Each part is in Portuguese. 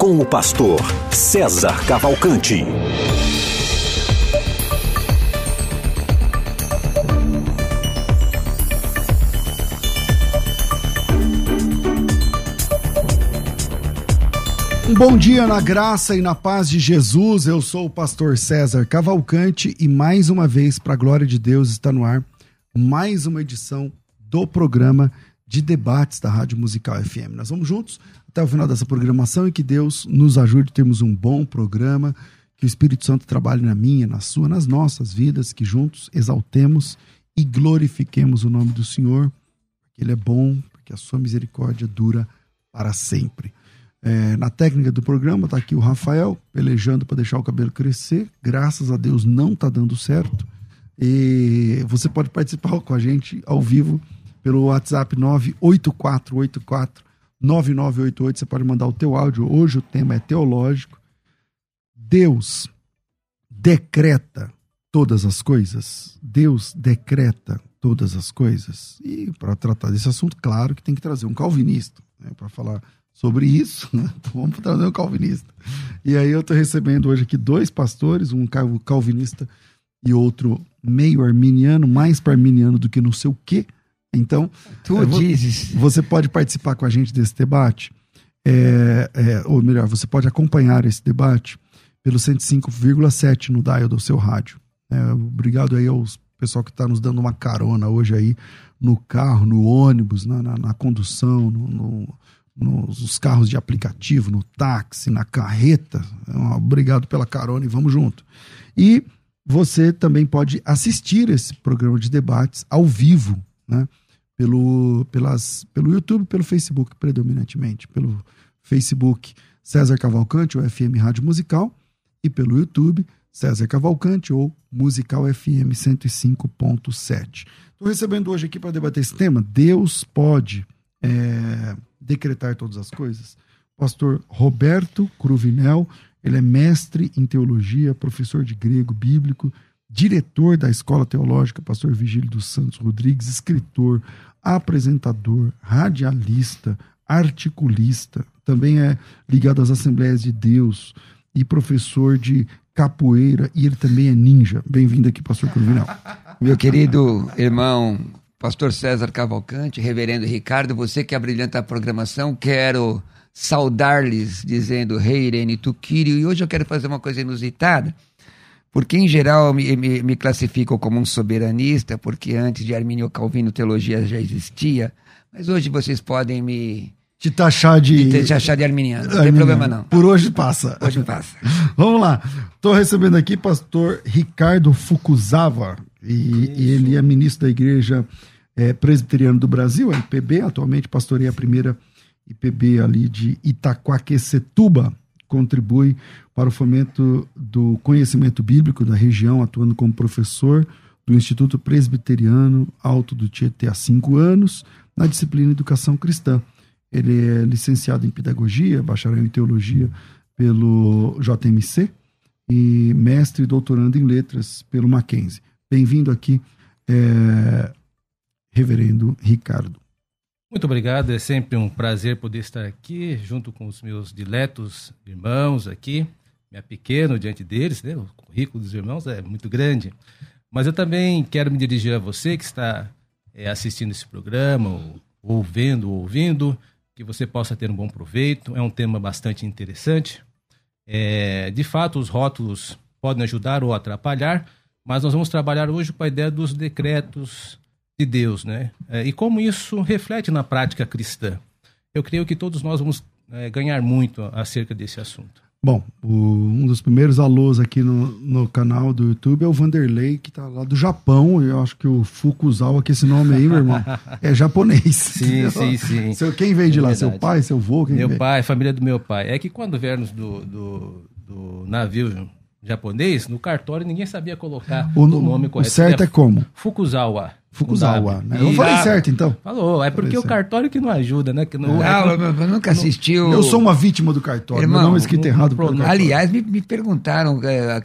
com o pastor César Cavalcante. Um bom dia na graça e na paz de Jesus. Eu sou o pastor César Cavalcante e mais uma vez, para a glória de Deus, está no ar mais uma edição do programa de debates da Rádio Musical FM. Nós vamos juntos até o final dessa programação e que Deus nos ajude a termos um bom programa, que o Espírito Santo trabalhe na minha, na sua, nas nossas vidas, que juntos exaltemos e glorifiquemos o nome do Senhor, porque Ele é bom, porque a sua misericórdia dura para sempre. É, na técnica do programa está aqui o Rafael pelejando para deixar o cabelo crescer. Graças a Deus não está dando certo. E você pode participar com a gente ao vivo pelo WhatsApp 98484 9988. Você pode mandar o teu áudio. Hoje o tema é teológico. Deus decreta todas as coisas. Deus decreta todas as coisas. E para tratar desse assunto, claro que tem que trazer um calvinista né, para falar sobre isso. Né? Então vamos trazer um calvinista. E aí eu estou recebendo hoje aqui dois pastores, um calvinista e outro meio arminiano, mais para arminiano do que não sei o quê então, tu dizes. Você pode participar com a gente desse debate, é, é, ou melhor, você pode acompanhar esse debate pelo 105,7 no dial do seu rádio. É, obrigado aí aos pessoal que está nos dando uma carona hoje aí no carro, no ônibus, na, na, na condução, no, no, nos carros de aplicativo, no táxi, na carreta. É, obrigado pela carona e vamos junto. E você também pode assistir esse programa de debates ao vivo, né? Pelo, pelas, pelo YouTube, pelo Facebook, predominantemente. Pelo Facebook César Cavalcante, ou FM Rádio Musical, e pelo YouTube César Cavalcante, ou Musical FM 105.7. Estou recebendo hoje aqui para debater esse tema: Deus pode é, decretar todas as coisas? Pastor Roberto Cruvinel, ele é mestre em teologia, professor de grego bíblico, diretor da Escola Teológica Pastor Vigílio dos Santos Rodrigues, escritor, apresentador, radialista, articulista, também é ligado às Assembleias de Deus e professor de capoeira e ele também é ninja. Bem-vindo aqui, pastor Corvinal. Meu querido irmão, pastor César Cavalcante, reverendo Ricardo, você que abrilhanta a programação, quero saudar-lhes dizendo Rei Irene Tuquírio e hoje eu quero fazer uma coisa inusitada porque em geral me, me, me classificam como um soberanista, porque antes de Armínio Calvino teologia já existia, mas hoje vocês podem me te taxar de. De taxar de arminiano. Não tem problema, não. Por hoje passa. Hoje passa. Vamos lá. Estou recebendo aqui pastor Ricardo Fukuzawa. E, e ele é ministro da Igreja é, Presbiteriana do Brasil, a IPB. Atualmente pastoreia a primeira IPB ali de Itaquaquecetuba contribui para o fomento do conhecimento bíblico da região, atuando como professor do Instituto Presbiteriano Alto do Tietê há cinco anos, na disciplina Educação Cristã. Ele é licenciado em Pedagogia, bacharel em Teologia pelo JMC e mestre e doutorando em Letras pelo Mackenzie. Bem-vindo aqui, é, Reverendo Ricardo. Muito obrigado, é sempre um prazer poder estar aqui junto com os meus diletos irmãos aqui. É pequeno diante deles, né? o currículo dos irmãos é muito grande. Mas eu também quero me dirigir a você que está é, assistindo esse programa, ou, ou vendo, ou ouvindo, que você possa ter um bom proveito. É um tema bastante interessante. É, de fato, os rótulos podem ajudar ou atrapalhar, mas nós vamos trabalhar hoje com a ideia dos decretos de Deus, né? É, e como isso reflete na prática cristã. Eu creio que todos nós vamos é, ganhar muito acerca desse assunto. Bom, o- um dos primeiros alôs aqui no, no canal do YouTube é o Vanderlei, que tá lá do Japão. Eu acho que o Fukuzawa, que esse nome aí, meu irmão, é japonês. Sim, sim, sim. Seu, quem vem de É lá? Seu verdade. pai, seu avô? Meu vem? pai, família do meu pai. É que quando viermos do, do, do navio japonês, no cartório ninguém sabia colocar O, o, nome o correto. certo é Ele como? Fukuzawa. Fukuzawa, né? Eu falei certo, então. Falou, é porque Falei o certo. cartório que não ajuda, né? Que não, Ah, é- eu, eu nunca assisti o... Eu sou uma vítima do cartório. Irmão, meu nome é escrito não- errado. não. Aliás, me, me perguntaram, é,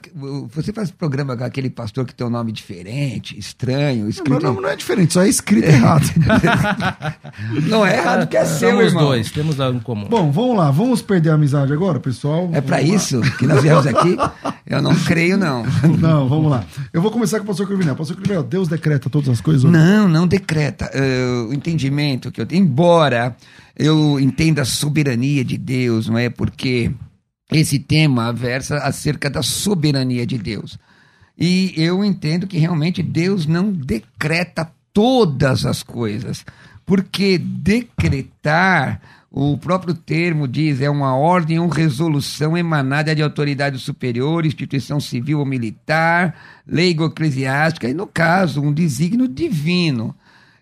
você faz programa com aquele pastor que tem um nome diferente, estranho, Meu escrito... nome não é diferente, só é escrito errado. Não é errado que é seu, Somos irmão. dois, temos algo em comum. Bom, vamos lá. Vamos perder a amizade agora, pessoal? É lá. isso que nós viemos aqui? Eu não creio, não. Não, vamos lá. Eu vou começar com o pastor Cruvinel. Pastor Cruvinel, Deus decreta todas as coisas? Não, não decreta. Eh, o entendimento que eu tenho, embora eu entenda a soberania de Deus, não é? Porque esse tema versa acerca da soberania de Deus. E eu entendo que realmente Deus não decreta todas as coisas, porque decretar, o próprio termo diz, é uma ordem ou resolução emanada de autoridade superior, instituição civil ou militar, lei eclesiástica, e no caso, um desígnio divino.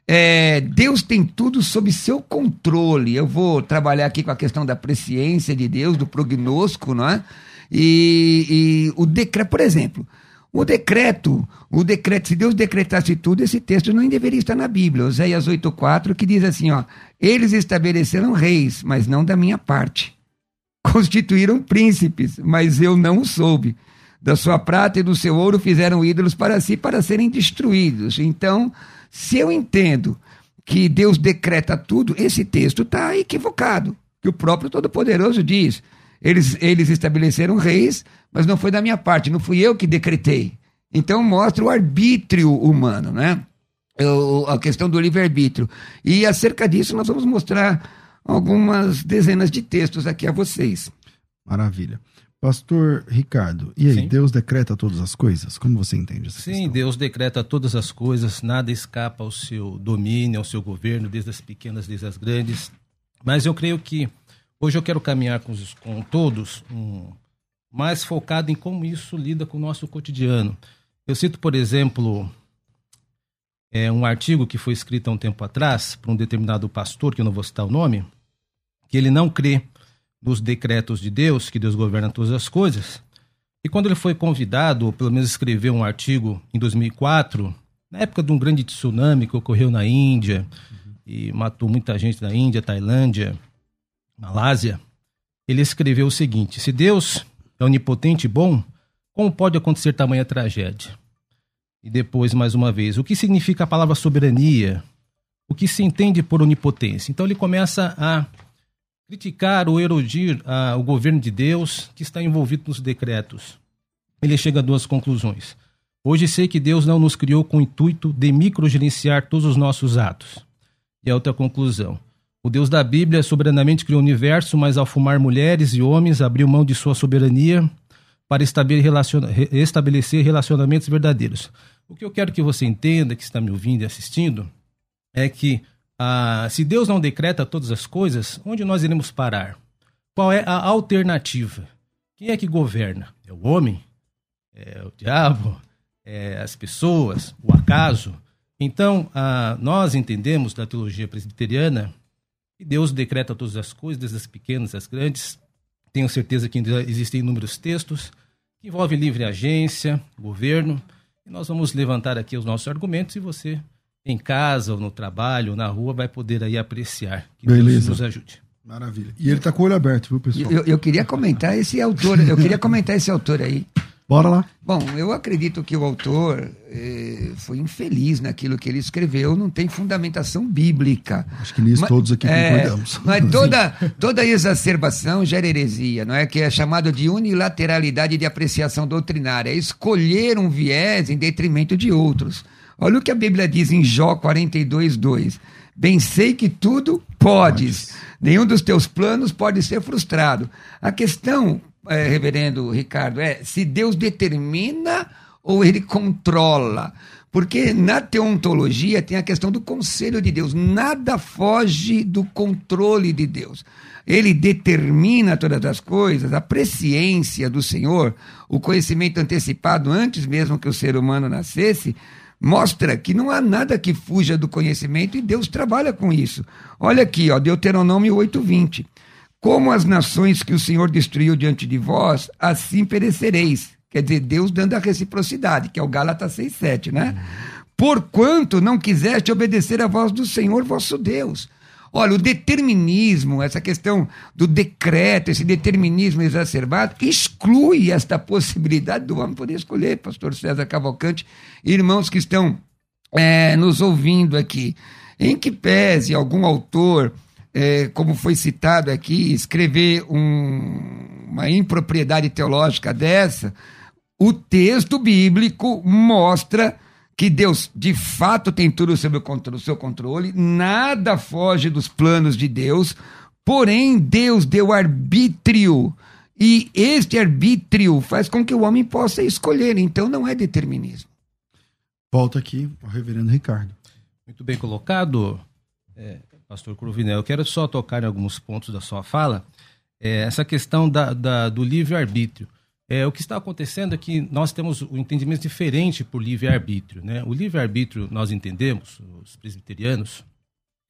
É, Deus tem tudo sob seu controle. Eu vou trabalhar aqui com a questão da presciência de Deus, do prognóstico, não é? E, e o decreto, por exemplo, o decreto, o decreto, se Deus decretasse tudo, esse texto não deveria estar na Bíblia. Oséias 8,4, que diz assim: ó, eles estabeleceram reis, mas não da minha parte. Constituíram príncipes, mas eu não o soube. Da sua prata e do seu ouro fizeram ídolos para si, para serem destruídos. Então, se eu entendo que Deus decreta tudo, esse texto está equivocado. Que o próprio Todo-Poderoso diz: eles, eles estabeleceram reis, mas não foi da minha parte, não fui eu que decretei. Então mostra o arbítrio humano, né? O- a questão do livre-arbítrio. E acerca disso nós vamos mostrar algumas dezenas de textos aqui a vocês. Maravilha. Pastor Ricardo, e aí, Sim. Deus decreta todas as coisas? Como você entende essa Sim, questão? Deus decreta todas as coisas, nada escapa ao seu domínio, ao seu governo, desde as pequenas, desde as grandes. Mas eu creio que hoje eu quero caminhar com, os- com todos um, mais focado em como isso lida com o nosso cotidiano. Eu cito, por exemplo, é, um artigo que foi escrito há um tempo atrás por um determinado pastor, que eu não vou citar o nome, que ele não crê nos decretos de Deus, que Deus governa todas as coisas. E quando ele foi convidado, ou pelo menos escreveu um artigo em 2004, na época de um grande tsunami que ocorreu na Índia e matou muita gente na Índia, Tailândia, Malásia, ele escreveu o seguinte: Se Deus é onipotente e bom, como pode acontecer tamanha tragédia? E depois, mais uma vez, o que significa a palavra soberania? O que se entende por onipotência? Então ele começa a criticar ou erodir ah, o governo de Deus que está envolvido nos decretos. Ele chega a duas conclusões. Hoje sei que Deus não nos criou com o intuito de microgerenciar todos os nossos atos. E a outra conclusão. O Deus da Bíblia soberanamente criou o universo, mas ao fumar mulheres e homens, abriu mão de sua soberania para estabelecer relacionamentos verdadeiros. O que eu quero que você entenda, que está me ouvindo e assistindo, é que ah, se Deus não decreta todas as coisas, onde nós iremos parar? Qual é a alternativa? Quem é que governa? É o homem? É o diabo? É as pessoas? O acaso? Então, ah, nós entendemos da teologia presbiteriana que Deus decreta todas as coisas, desde as pequenas às grandes. Tenho certeza que ainda existem inúmeros textos que envolvem livre agência, governo. E nós vamos levantar aqui os nossos argumentos e você, em casa, ou no trabalho, ou na rua, vai poder aí apreciar. Que Deus Beleza. nos ajude. Maravilha. E ele tá com o olho aberto, viu, pessoal? Eu, eu queria comentar esse autor, eu queria comentar esse autor aí. Bora lá. Bom, eu acredito que o autor eh, foi infeliz naquilo que ele escreveu, não tem fundamentação bíblica. Acho que nisso Mas- todos aqui é, concordamos. Mas toda, toda exacerbação gera heresia, não é? Que é chamado de unilateralidade de apreciação doutrinária, é escolher um viés em detrimento de outros. Olha o que a Bíblia diz em Jó 42, 2. Bem sei que tudo podes, nenhum dos teus planos pode ser frustrado. A questão, eh, reverendo Ricardo, é se Deus determina ou ele controla. Porque na teontologia tem a questão do conselho de Deus. Nada foge do controle de Deus. Ele determina todas as coisas, a presciência do Senhor, o conhecimento antecipado antes mesmo que o ser humano nascesse, mostra que não há nada que fuja do conhecimento e Deus trabalha com isso. Olha aqui, ó, Deuteronômio 8:20. Como as nações que o Senhor destruiu diante de vós, assim perecereis. Quer dizer, Deus dando a reciprocidade, que é o Gálatas 6,7, né? Porquanto não quiseste obedecer à voz do Senhor vosso Deus. Olha, o determinismo, essa questão do decreto, esse determinismo exacerbado, exclui esta possibilidade do homem poder escolher, pastor César Cavalcante, irmãos que estão é, nos ouvindo aqui. Em que pese algum autor, é, como foi citado aqui, escrever um, uma impropriedade teológica dessa, o texto bíblico mostra que Deus de fato tem tudo sob o seu controle, nada foge dos planos de Deus, porém Deus deu arbítrio e este arbítrio faz com que o homem possa escolher, então não é determinismo. Volta aqui o reverendo Ricardo. Muito bem colocado, é, pastor Cruvinel. Eu quero só tocar em alguns pontos da sua fala. É, essa questão da, da do livre-arbítrio. É, o que está acontecendo é que nós temos um entendimento diferente por livre-arbítrio. Né? O livre-arbítrio, nós entendemos, os presbiterianos,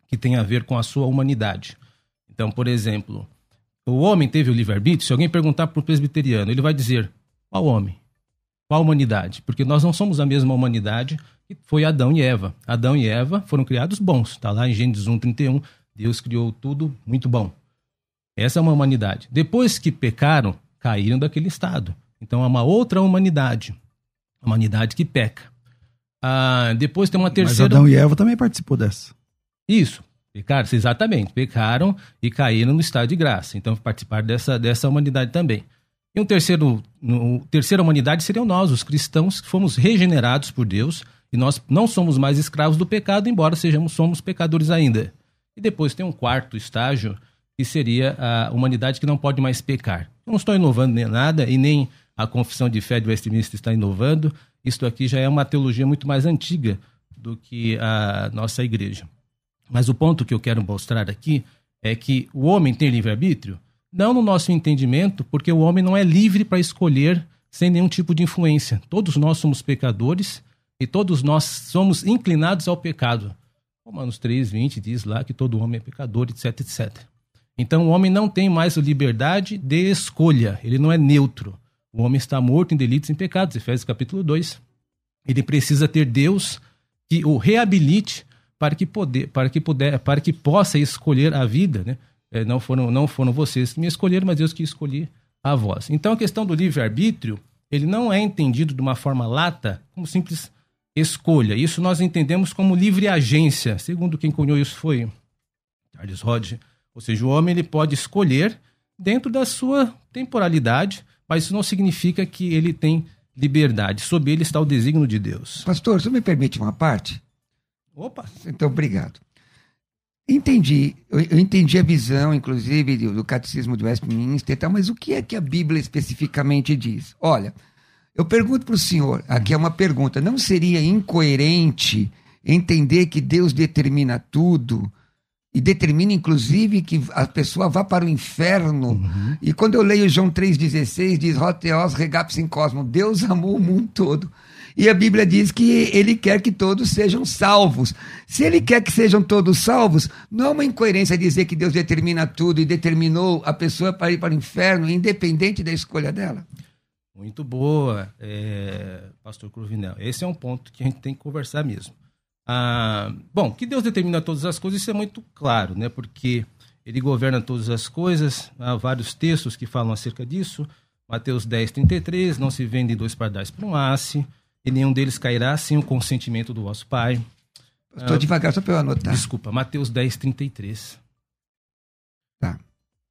que tem a ver com a sua humanidade. Então, por exemplo, o homem teve o livre-arbítrio, se alguém perguntar para o presbiteriano, ele vai dizer: qual homem? Qual humanidade? Porque nós não somos a mesma humanidade que foi Adão e Eva. Adão e Eva foram criados bons. Está lá em Gênesis 1, 31. Deus criou tudo muito bom. Essa é uma humanidade. Depois que pecaram, caíram daquele estado. Então é uma outra humanidade, a humanidade que peca. Ah, depois tem uma terceira. Mas Adão e Eva também participou dessa. Isso, pecaram, exatamente, pecaram e caíram no estado de graça. Então participaram dessa, dessa humanidade também. E um terceiro, no, terceira humanidade seriam nós, os cristãos, que fomos regenerados por Deus e nós não somos mais escravos do pecado, embora sejamos somos pecadores ainda. E depois tem um quarto estágio que seria a humanidade que não pode mais pecar. Eu não estou inovando nem nada e nem a confissão de fé de Westminster está inovando. Isto aqui já é uma teologia muito mais antiga do que a nossa igreja. Mas o ponto que eu quero mostrar aqui é que o homem tem livre-arbítrio? Não no nosso entendimento, porque o homem não é livre para escolher sem nenhum tipo de influência. Todos nós somos pecadores e todos nós somos inclinados ao pecado. Romanos 3, 20 diz lá que todo homem é pecador, etc, etc. Então o homem não tem mais liberdade de escolha, ele não é neutro. O homem está morto em delitos e em pecados, Efésios capítulo 2. Ele precisa ter Deus que o reabilite para que, poder, para que, puder, para que possa escolher a vida. Né? É, não, foram, não foram vocês que me escolheram, mas Deus que escolhi a vós. Então a questão do livre-arbítrio, ele não é entendido de uma forma lata, como simples escolha. Isso nós entendemos como livre agência. Segundo quem cunhou isso foi Charles Hodge ou seja, o homem ele pode escolher dentro da sua temporalidade, mas isso não significa que ele tem liberdade. Sob ele está o desígnio de Deus. Pastor, você me permite uma parte? Opa! Então, obrigado. Entendi, eu, eu entendi a visão, inclusive, do, do catecismo de Westminster e tal, mas o que é que a Bíblia especificamente diz? Olha, eu pergunto para o senhor, aqui é uma pergunta, não seria incoerente entender que Deus determina tudo e determina inclusive que a pessoa vá para o inferno. Uhum. E quando eu leio João 3,16, diz: Roteos regaps in cosmo, Deus amou o mundo todo. E a Bíblia diz que ele quer que todos sejam salvos. Se ele quer que sejam todos salvos, não é uma incoerência dizer que Deus determina tudo e determinou a pessoa para ir para o inferno, independente da escolha dela. Muito boa, é, Pastor Cruvinel. Esse é um ponto que a gente tem que conversar mesmo. Ah, bom, que Deus determina todas as coisas, isso é muito claro, né? Porque ele governa todas as coisas, há vários textos que falam acerca disso. Mateus 10, 33, não se vendem dois pardais por um asse, e nenhum deles cairá sem o consentimento do vosso Pai. Estou ah, devagar, só para eu anotar. Desculpa, Mateus 10, 33. Tá.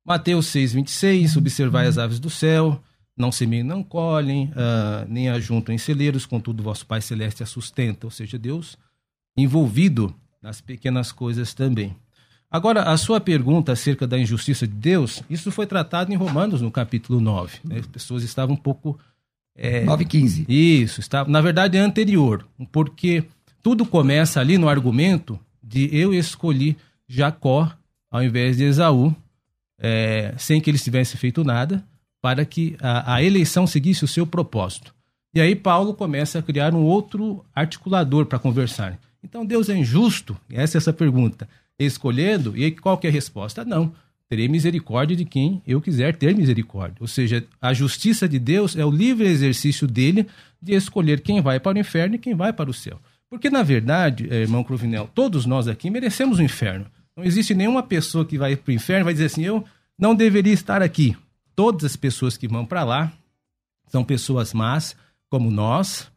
Mateus 6, 26, observai as aves do céu, não semeiam, não colhem, uh, nem ajuntam em celeiros, contudo vosso Pai Celeste a sustenta. Ou seja, Deus envolvido nas pequenas coisas também. Agora, a sua pergunta acerca da injustiça de Deus, isso foi tratado em Romanos, no capítulo 9. Né? As pessoas estavam um pouco É, 9,15. Isso, está, na verdade é anterior, porque tudo começa ali no argumento de eu escolhi Jacó ao invés de Esaú, é, sem que eles tivessem feito nada, para que a, a eleição seguisse o seu propósito. E aí Paulo começa a criar um outro articulador para conversar. Então Deus é injusto? Essa é essa pergunta. Escolhendo, e qual que é a resposta? Não. Terei misericórdia de quem eu quiser ter misericórdia. Ou seja, a justiça de Deus é o livre exercício dele de escolher quem vai para o inferno e quem vai para o céu. Porque, na verdade, eh, irmão Cruvinel, todos nós aqui merecemos o inferno. Não existe nenhuma pessoa que vai para o inferno e vai dizer assim: eu não deveria estar aqui. Todas as pessoas que vão para lá são pessoas más, como nós,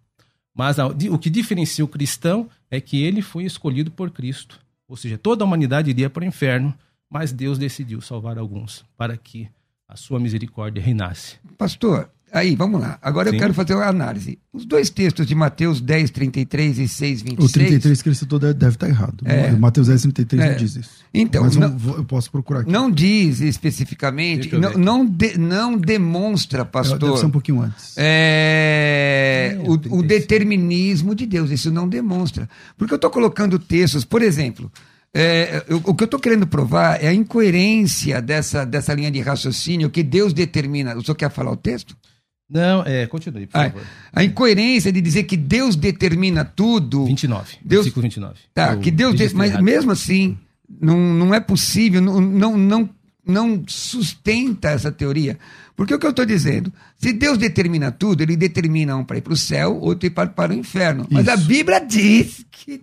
mas o que diferencia o cristão é que ele foi escolhido por Cristo. Ou seja, toda a humanidade iria para o inferno, mas Deus decidiu salvar alguns para que a sua misericórdia reinasse. Pastor, Aí, vamos lá. Agora Sim. eu quero fazer uma análise. Os dois textos de Mateus 10, 33 e 6, 26... O 33 que ele citou deve, deve estar errado. É. Mateus 10, 33 é. não diz isso. Então, Mas não, eu, posso procurar aqui. Não diz especificamente, não, não, de, não demonstra, pastor... Deve ser um pouquinho antes. É, é, o, o determinismo de Deus, isso não demonstra. Porque eu estou colocando textos, por exemplo... É, eu, o que eu estou querendo provar é a incoerência dessa, dessa linha de raciocínio que Deus determina. O senhor quer falar o texto? Não, é, continue, por ah, favor. A incoerência de dizer que Deus determina tudo. 29, Deus, versículo 29. Tá, eu que Deus. De, mas mesmo assim, não, não é possível, não, não, não, não sustenta essa teoria. Porque o que eu estou dizendo? Se Deus determina tudo, ele determina um para ir para o céu, outro para, para o inferno. Mas a Bíblia diz que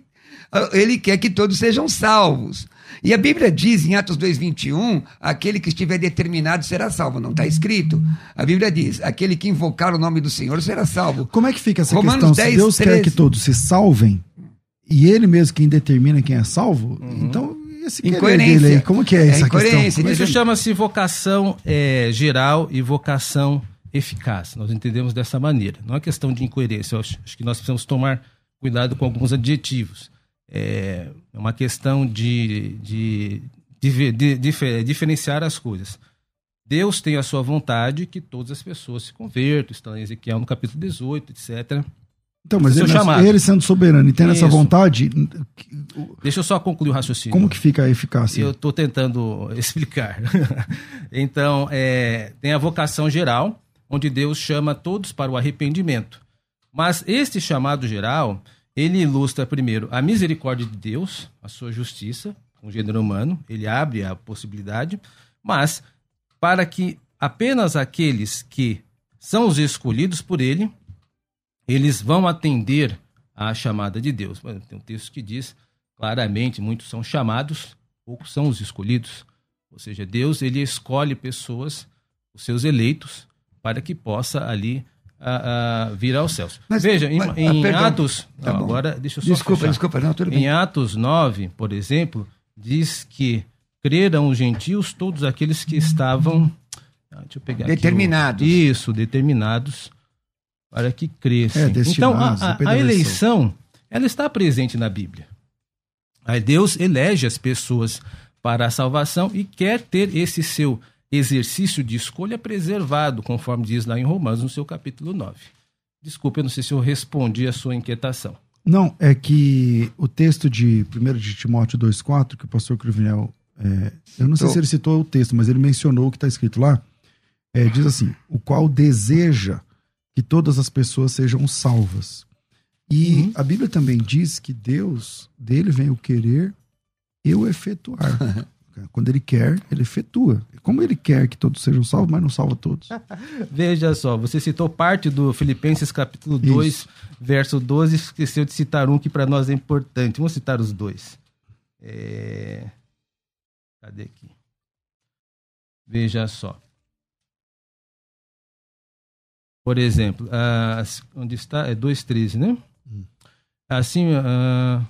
ah, ele quer que todos sejam salvos. E a Bíblia diz em Atos 2,21: aquele que estiver determinado será salvo. Não está escrito. A Bíblia diz: aquele que invocar o nome do Senhor será salvo. Como é que fica essa Romanos questão? 10, se Deus 13... quer que todos se salvem, e ele mesmo quem determina quem é salvo, uhum. então esse incoerência. Dele aí, como que é, é essa questão? Isso chama-se vocação é, geral e vocação eficaz. Nós entendemos dessa maneira. Não é questão de incoerência. Eu acho, acho que nós precisamos tomar cuidado com alguns adjetivos é uma questão de, de, de, de, de diferenciar as coisas. Deus tem a sua vontade que todas as pessoas se convertam, está em Ezequiel no capítulo 18, etc. Então, mas ele, ele, sendo soberano e tendo Isso. essa vontade. Deixa eu só concluir o raciocínio. Como que fica a eficácia? Eu estou tentando explicar. então, é, tem a vocação geral, onde Deus chama todos para o arrependimento. Mas este chamado geral, ele ilustra primeiro a misericórdia de Deus, a sua justiça com o gênero humano, ele abre a possibilidade, mas para que apenas aqueles que são os escolhidos por ele, eles vão atender à chamada de Deus. Tem um texto que diz claramente, muitos são chamados, poucos são os escolhidos. Ou seja, Deus ele escolhe pessoas, os seus eleitos, para que possa ali a, a vir aos céus. Mas, Veja, em, mas, em ah, Atos. Tá não, agora, deixa eu só. Desculpa, fechar. desculpa, não, tudo bem. Em Atos 9, por exemplo, diz que creram os gentios todos aqueles que estavam. Ah, deixa eu pegar determinados. Aqui, isso, determinados para que crescem. É, então, a, a, a eleição, ela está presente na Bíblia. Aí Deus elege as pessoas para a salvação e quer ter esse seu exercício de escolha preservado, conforme diz lá em Romanos, no seu capítulo 9. Desculpe, eu não sei se eu respondi a sua inquietação. Não, é que o texto de 1 de Timóteo 2,4, que o pastor Cruvinel, é, eu não sei se ele citou o texto, mas ele mencionou o que está escrito lá, é, diz assim, o qual deseja que todas as pessoas sejam salvas. E uhum. a Bíblia também diz que Deus, dele vem o querer e o efetuar. Quando ele quer, ele efetua. Como ele quer que todos sejam salvos, mas não salva todos. Veja só, você citou parte do Filipenses capítulo 2, Isso. verso 12, esqueceu de citar um que para nós é importante. Vamos citar os dois. É... Cadê aqui? Veja só. Por exemplo, onde está? É 2,13, né? Hum. Assim, uh,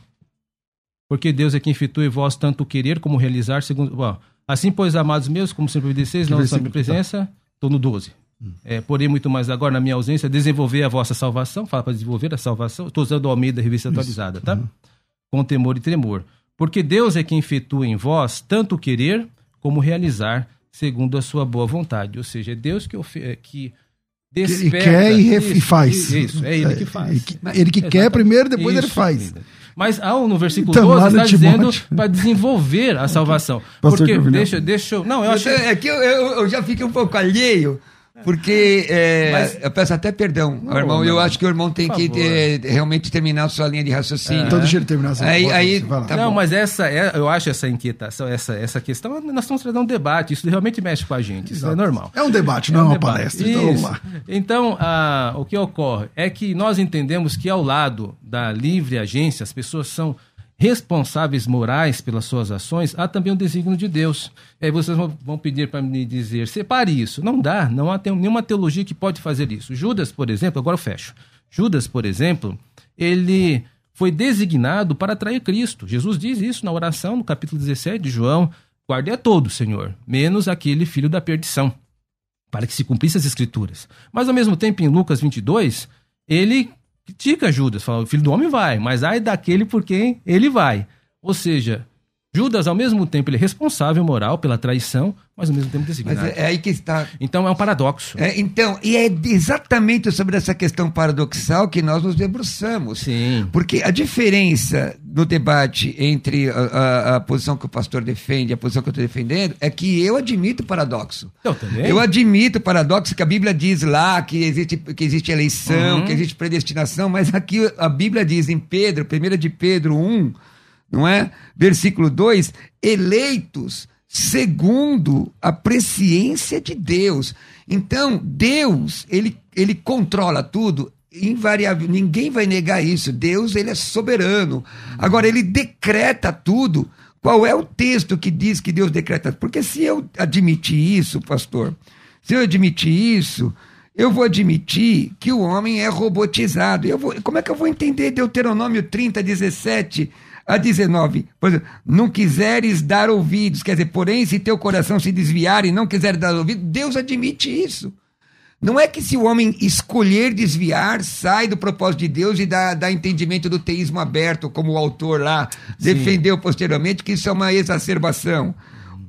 porque Deus é quem efetua em vós tanto querer como realizar, segundo. Bom, assim, pois, amados meus, como sempre obedeceis, não na minha presença, estou no 12. Hum. É, porém, muito mais agora, na minha ausência, desenvolver a vossa salvação, fala para desenvolver a salvação, estou usando o Almeida, revista Isso. atualizada, tá? Uhum. Com temor e tremor. Porque Deus é quem efetua em vós tanto querer como realizar, segundo a sua boa vontade. Ou seja, é Deus que, que desperta. Ele quer e, Isso, faz. Isso, é ele que faz. Ele que, ele que quer primeiro, depois ele Isso, faz. ainda. Mas ao, no versículo Então, lá 12 no está dizendo para desenvolver a salvação. Pastor Porque, deixa, deixa eu. Não, eu acho. É que eu, eu- eu já fiquei um pouco alheio, porque é, Mas- eu peço até perdão, Não, irmão. Eu não. acho que o irmão tem que é, realmente terminar a sua linha de raciocínio. Então deixa ele terminar essa Aí- aí- tá não, bom. mas essa é, eu acho essa inquietação, essa, essa questão, nós estamos trazendo um debate, isso realmente mexe com a gente, isso é Exato. normal. É um debate, não é um uma debate. palestra. Então vamos Isso. lá. Então, ah, o que ocorre é que nós entendemos que ao lado da livre agência, as pessoas são responsáveis morais pelas suas ações, há também o desígnio de Deus. E aí vocês vão- pedir para me dizer, separe isso. Não dá, não há nenhuma teologia que pode fazer isso. Judas, por exemplo, agora eu fecho. Judas, por exemplo, ele foi designado para atrair Cristo. Jesus diz isso na oração, no capítulo 17 de João. Guarde a todos, Senhor, menos aquele filho da perdição para que se cumprisse as escrituras. Mas ao mesmo tempo, em Lucas 22, ele critica Judas, fala: o filho do homem vai, mas ai daquele por quem ele vai. Ou seja, Judas, ao mesmo tempo, ele é responsável moral pela traição, mas ao mesmo tempo Mas designado. é, é aí que está. Então é um paradoxo. É, então, e é exatamente sobre essa questão paradoxal que nós nos debruçamos. Sim. Porque a diferença no debate entre a, a- a posição que o pastor defende e a posição que eu estou defendendo é que eu admito o paradoxo. Eu também. Eu admito o paradoxo que a Bíblia diz lá que existe, que existe eleição, Uhum. que existe predestinação, mas aqui a Bíblia diz em Pedro, 1 de Pedro 1, não é? Versículo 2, eleitos segundo a presciência de Deus. Então, Deus, ele, ele controla tudo, invariável, ninguém vai negar isso. Deus, ele é soberano. Agora, ele decreta tudo. Qual é o texto que diz que Deus decreta? Porque se eu admitir isso, pastor, se eu admitir isso, eu vou admitir que o homem é robotizado. Eu vou, como é que eu vou entender Deuteronômio 30, 17 a 19? Por exemplo, não quiseres dar ouvidos, quer dizer, porém, se teu coração se desviar e não quiser dar ouvidos, Deus admite isso. Não é que se o homem escolher desviar, sai do propósito de Deus e dá, dá entendimento do teísmo aberto, como o autor lá defendeu posteriormente, que isso é uma exacerbação.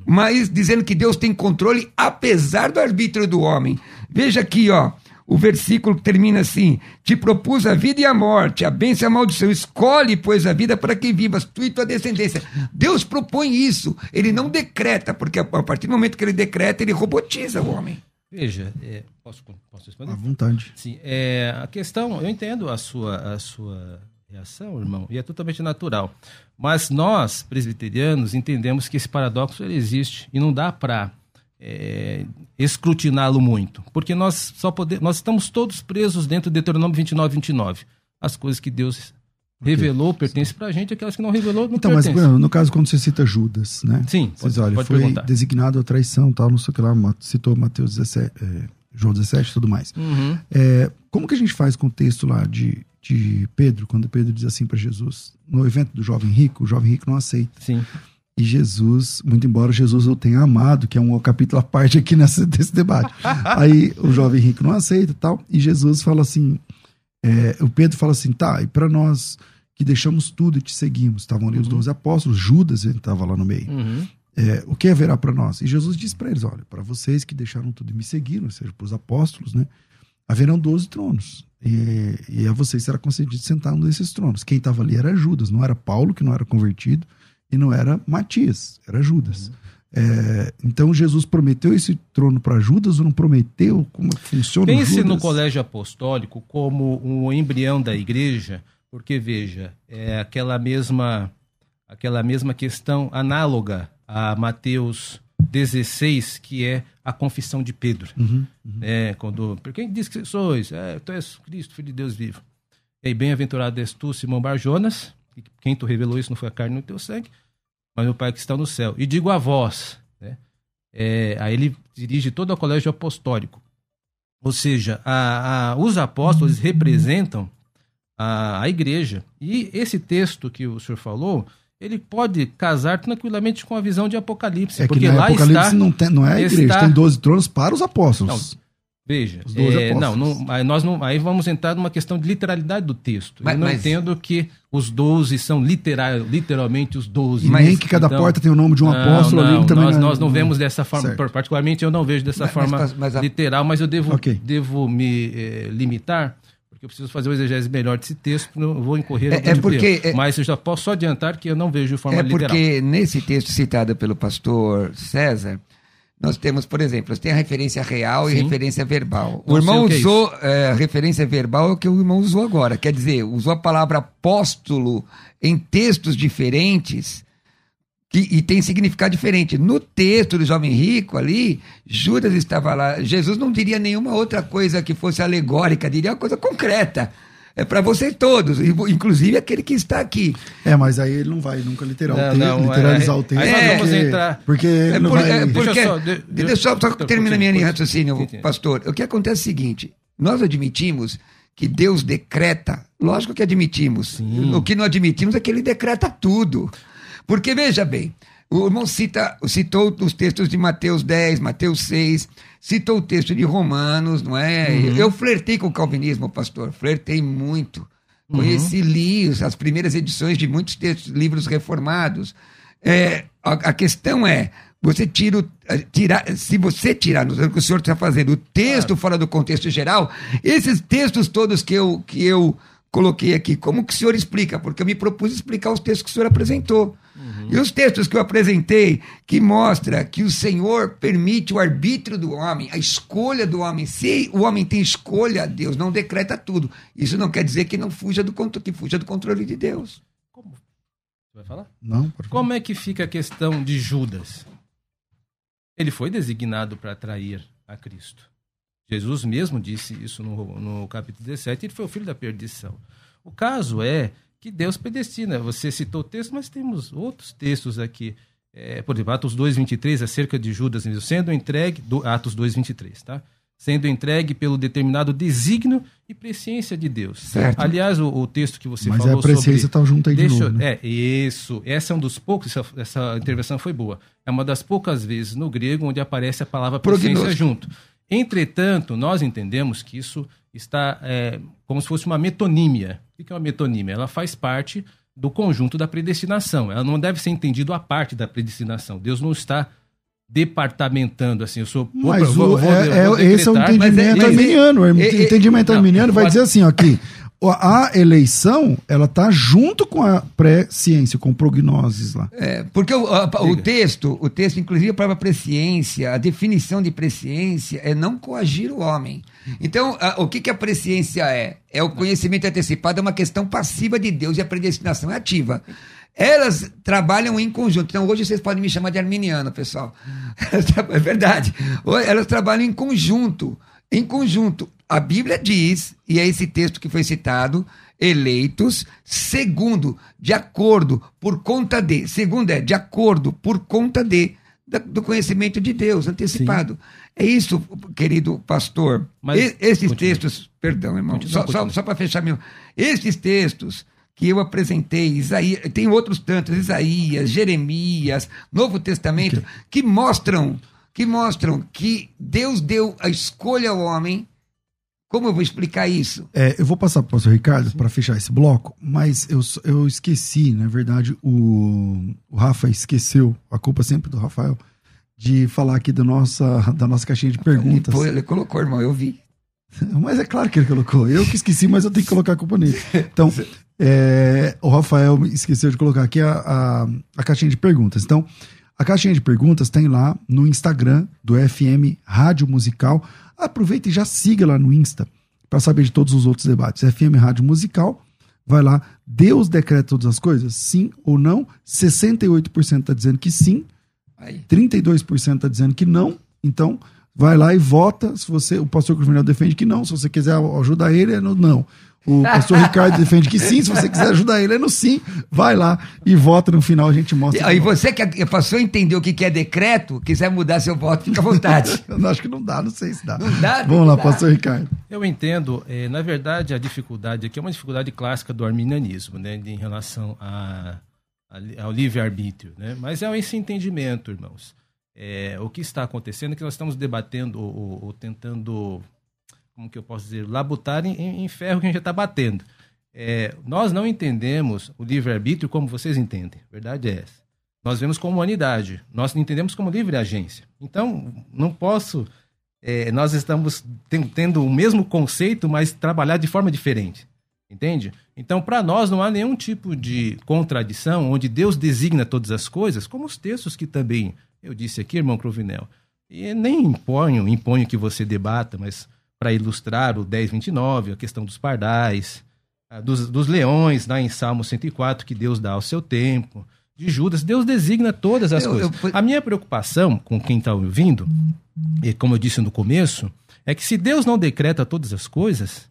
Mas dizendo que Deus tem controle apesar do arbítrio do homem. Veja aqui, ó. O versículo termina assim: Te propus a vida e a morte, a bênção e a maldição. Escolhe, pois, a vida para que vivas, tu e tua descendência. Deus propõe isso. Ele não decreta, porque a partir do momento que ele decreta, ele robotiza o homem. Veja, é, posso, posso responder? À vontade. Sim, é, a questão, eu entendo a sua, a sua reação, irmão, e é totalmente natural. Mas nós, presbiterianos, entendemos que esse paradoxo ele existe e não dá para escrutiná-lo muito, porque nós só podemos, nós estamos todos presos dentro do Deuteronômio 29, 29. As coisas que Deus revelou pertencem para a gente, aquelas que não revelou não Então, mas pertencem. no caso, quando você cita Judas, né? Sim, Vocês pode- olham, pode foi perguntar. designado a traição, tal, não sei o que lá, citou Mateus 17, é, João 17 e tudo mais. Uhum. É, como que a gente faz com o texto lá de, de Pedro, quando Pedro diz assim para Jesus, no evento do jovem rico, o jovem rico não aceita. Sim. E Jesus, muito embora Jesus o tenha amado, que é um capítulo à parte aqui nessa, desse debate. Aí o jovem rico não aceita e tal, e Jesus fala assim, é, o Pedro fala assim, tá, e para nós que deixamos tudo e te seguimos, estavam ali os doze apóstolos, Judas estava lá no meio, Uhum. é, o que haverá para nós? E Jesus diz para eles, olha, para vocês que deixaram tudo e me seguiram, ou seja, para os apóstolos, né, haverão doze tronos, e, e a vocês será concedido sentar um desses tronos. Quem estava ali era Judas, não era Paulo, que não era convertido, e não era Matias, era Judas. É, então Jesus prometeu esse trono para Judas ou não prometeu? Como é funciona Pense Judas? no colégio apostólico como um embrião da igreja, porque veja, é aquela mesma aquela mesma questão análoga a Mateus 16, que é a confissão de Pedro. Uhum, É, quando, por quem diz que sois? É, tu és Cristo, filho de Deus vivo. E bem-aventurado és tu, Simão Barjonas, quem tu revelou isso não foi a carne no teu sangue, mas meu Pai que está no céu. E digo a vós, né? É, aí ele dirige todo o colégio apostólico. Ou seja, a- a- os apóstolos representam a, a igreja. E esse texto que o senhor falou, ele pode casar tranquilamente com a visão de Apocalipse. É que porque na lá Apocalipse está, não, tem, não é a igreja, está- tem 12 tronos para os apóstolos. Veja, é, não, apóstolos. não, aí nós não, aí vamos entrar numa questão de literalidade do texto. Mas- Eu não mas- entendo que os doze são literal, literalmente os doze. E nem que cada porta tem o nome de um apóstolo não, ali também. nós, não- nós não vemos dessa forma, Certo. particularmente eu não vejo dessa Mas- forma mas- mas a- literal, mas eu devo, Ok. devo me eh, limitar, porque eu preciso fazer o exegese melhor desse texto, não vou incorrer É- no é porque- é- Mas eu já posso só adiantar que eu não vejo de forma É literal. porque nesse texto citado pelo pastor César, nós temos, por exemplo, tem a referência real e Sim. referência verbal. O Não irmão sei o é usou é, a referência verbal é o que o irmão usou agora. Quer dizer, usou a palavra apóstolo em textos diferentes que- e tem significado diferente. No texto do jovem rico ali, Judas estava lá. Jesus não diria nenhuma outra coisa que fosse alegórica, diria uma coisa concreta. É para vocês todos, inclusive aquele que está aqui. É, mas aí ele não vai nunca literal Não, te- não, literalizar é- o texto. aí vamos entrar- Porque ele É não por- vai... é Deixa porque, eu só- de- deixa eu só, só terminar minha continua, raciocínio, pastor. O que acontece é o seguinte: nós admitimos que Deus decreta, lógico que admitimos. Sim. O que não admitimos é que ele decreta tudo. Porque, veja bem, o irmão cita, citou os textos de Mateus 10, Mateus 6, citou o texto de Romanos, não é? Uhum. Eu flertei com o calvinismo, pastor, flertei muito. Uhum. Conheci, li as primeiras edições de muitos textos, livros reformados. É, a, a questão é, você tira, o- eh, tirar, se você tirar, no que o senhor está fazendo, o texto fora do contexto geral, esses textos todos que eu, que eu coloquei aqui, como que o senhor explica? Porque eu me propus explicar os textos que o senhor apresentou. E os textos que eu apresentei, que mostra que o Senhor permite o arbítrio do homem, a escolha do homem. Se o homem tem escolha, Deus não decreta tudo. Isso não quer dizer que não fuja do, que fuja do controle de Deus. Como? Você vai falar? Não. Como é que fica a questão de Judas? Ele foi designado para atrair a Cristo. Jesus mesmo disse isso no, no capítulo 17, ele foi o filho da perdição. O caso é que Deus predestina. Você citou o texto, mas temos outros textos aqui. É, por exemplo, Atos 2,23, acerca de Judas, sendo entregue, do, Atos 2,23, tá? Sendo entregue pelo determinado desígnio e presciência de Deus. Certo. Aliás, o, o texto que você Mas falou a presciência sobre... tá junto aí de Deixa eu- novo, né? É, isso. Essa é um dos poucos, essa, essa intervenção foi boa. É uma das poucas vezes no grego onde aparece a palavra presciência junto. Entretanto, nós entendemos que isso está é, como se fosse uma metonímia. O que é uma metonímia? Ela faz parte do conjunto da predestinação. Ela não deve ser entendido à parte da predestinação. Deus não está departamentando assim. Eu sou. vou- Mas vou- o- vou- é, vou é- esse é o mas entendimento mas é- arminiano. O é- é- entendimento não, arminiano vai pode- dizer assim, ó, que a eleição, ela tá junto com a pré-ciência, com prognoses lá. É, porque o, a- o texto, o texto, inclusive a própria presciência, a definição de presciência é não coagir o homem. Então, a- o que, que a presciência é? É o conhecimento antecipado, é uma questão passiva de Deus e a predestinação é ativa. Elas trabalham em conjunto. Então, hoje vocês podem me chamar de arminiano, pessoal. É verdade. Elas trabalham em conjunto. Em conjunto. A Bíblia diz, e é esse texto que foi citado, eleitos, segundo, de acordo, por conta de. Segundo é, de acordo, por conta de. Do conhecimento de Deus, antecipado. É isso, querido pastor. Mas- esses continue. textos, perdão, irmão, Continue, só, só, continue. só para fechar meu. Esses textos que eu apresentei, Isaías, tem outros tantos, Isaías, Jeremias, Novo Testamento, que mostram, que mostram que Deus deu a escolha ao homem. Como eu vou explicar isso? É, eu vou passar para o pastor Ricardo para fechar esse bloco, mas eu, eu esqueci, na verdade, o, o Rafa esqueceu, a culpa é sempre do Rafael, de falar aqui da nossa, da nossa caixinha de perguntas. Ele, pô- ele colocou, irmão, eu vi. Mas é claro que ele colocou. Eu que esqueci, mas eu tenho que colocar a culpa nele. Então, é, o Rafael esqueceu de colocar aqui a, a, a caixinha de perguntas. Então, a caixinha de perguntas tem lá no Instagram do FM Rádio Musical. Aproveita e já siga lá no Insta para saber de todos os outros debates. FM Rádio Musical. Vai lá. Deus decreta todas as coisas? Sim ou não? 68% está dizendo que sim. Aí. 32% está dizendo que não. Então, vai lá e vota. Se você, o pastor Cruvinel defende que não. Se você quiser ajudar ele, é no não. O pastor Ricardo defende que sim. Se você quiser ajudar ele, é no sim. Vai lá e vota. No final a gente mostra. Aí você que passou a entender o que é decreto, quiser mudar seu voto, fica à vontade. Eu acho que não dá, não sei se dá. Não dá, Vamos não lá, dá. pastor Ricardo. Eu entendo, eh, na verdade, a dificuldade aqui é uma dificuldade clássica do arminianismo, né, em relação a, a- ao livre-arbítrio. Né? Mas é esse entendimento, irmãos. É, o que está acontecendo é que nós estamos debatendo ou, ou tentando como que eu posso dizer, labutar em, em ferro que a gente já está batendo. É, nós não entendemos o livre-arbítrio como vocês entendem. A verdade é essa. Nós vemos como humanidade. Nós entendemos como livre agência. Então, não posso. É, nós estamos tendo o mesmo conceito, mas trabalhar de forma diferente. Entende? Então, para nós, não há nenhum tipo de contradição onde Deus designa todas as coisas, como os textos que também eu disse aqui, irmão Crovinel. E nem imponho, imponho que você debata, mas para ilustrar o 1029, a questão dos pardais, dos, dos leões, lá em Salmo 104, que Deus dá ao seu tempo, de Judas, Deus designa todas as eu, coisas. Eu... A minha preocupação com quem está ouvindo, e como eu disse no começo, é que se Deus não decreta todas as coisas,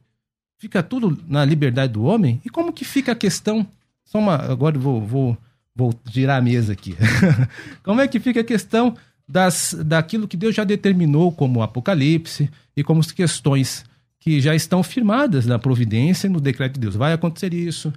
fica tudo na liberdade do homem, e como que fica a questão? Só uma, agora vou, vou, vou girar a mesa aqui. como é que fica a questão das, daquilo que Deus já determinou como Apocalipse e como as questões que já estão firmadas na providência no decreto de Deus. Vai acontecer isso,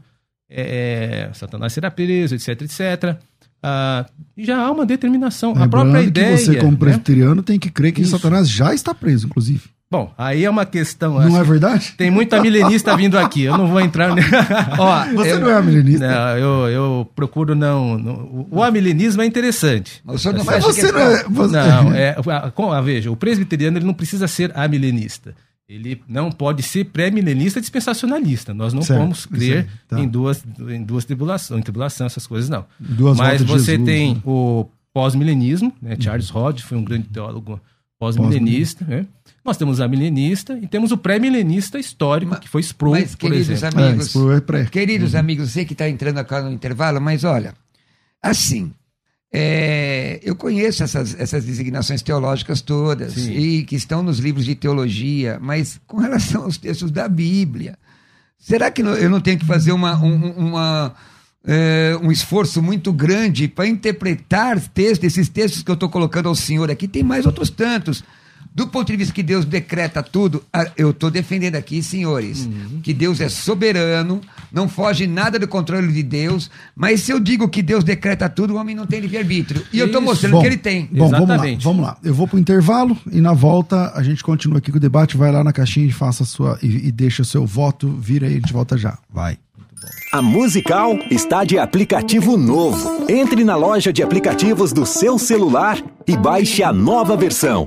é, é Satanás será preso, etc, etc. Ah, já há uma determinação. Lembrando a própria ideia. Que você, como né? presbiteriano, tem que crer que isso. Satanás já está preso, inclusive. Bom, aí é uma questão. Não assim, é verdade? Tem muita milenista vindo aqui. Eu não vou entrar. Ó, você eu, não é milenista? Não, eu, eu procuro não. não o amilenismo é interessante. Mas, não Mas você não é. Você... Não, é, a, veja, o presbiteriano ele não precisa ser amilenista ele não pode ser pré-milenista dispensacionalista. Nós não certo, vamos crer tá. em duas em duas tribulações, em tribulação, essas coisas não. Duas Mas você Jesus, tem né? o pós-milenismo, né? Charles Rod foi um grande teólogo pós-milenista, pós né? Nós temos a milenista e temos o pré-milenista histórico, mas, que foi Sproul, mas, queridos Amigos, é, é queridos uhum. amigos, sei que está entrando agora no intervalo, mas olha, assim, é, eu conheço essas, essas designações teológicas todas Sim. e que estão nos livros de teologia, mas com relação aos textos da Bíblia, será que eu não tenho que fazer uma, um, uma, é, um esforço muito grande para interpretar textos, esses textos que eu estou colocando ao Senhor aqui? Tem mais outros tantos. Do ponto de vista que Deus decreta tudo, eu estou defendendo aqui, senhores, uhum. que Deus é soberano, não foge nada do controle de Deus, mas se eu digo que Deus decreta tudo, o homem não tem livre-arbítrio. E Isso. eu estou mostrando bom, que ele tem. Bom, Exatamente. vamos lá, vamos lá. Eu vou para o intervalo e na volta a gente continua aqui com o debate, vai lá na caixinha e faça a sua e, e deixa o seu voto, vira aí, a gente volta já. Vai. A Musical está de aplicativo novo. Entre na loja de aplicativos do seu celular e baixe a nova versão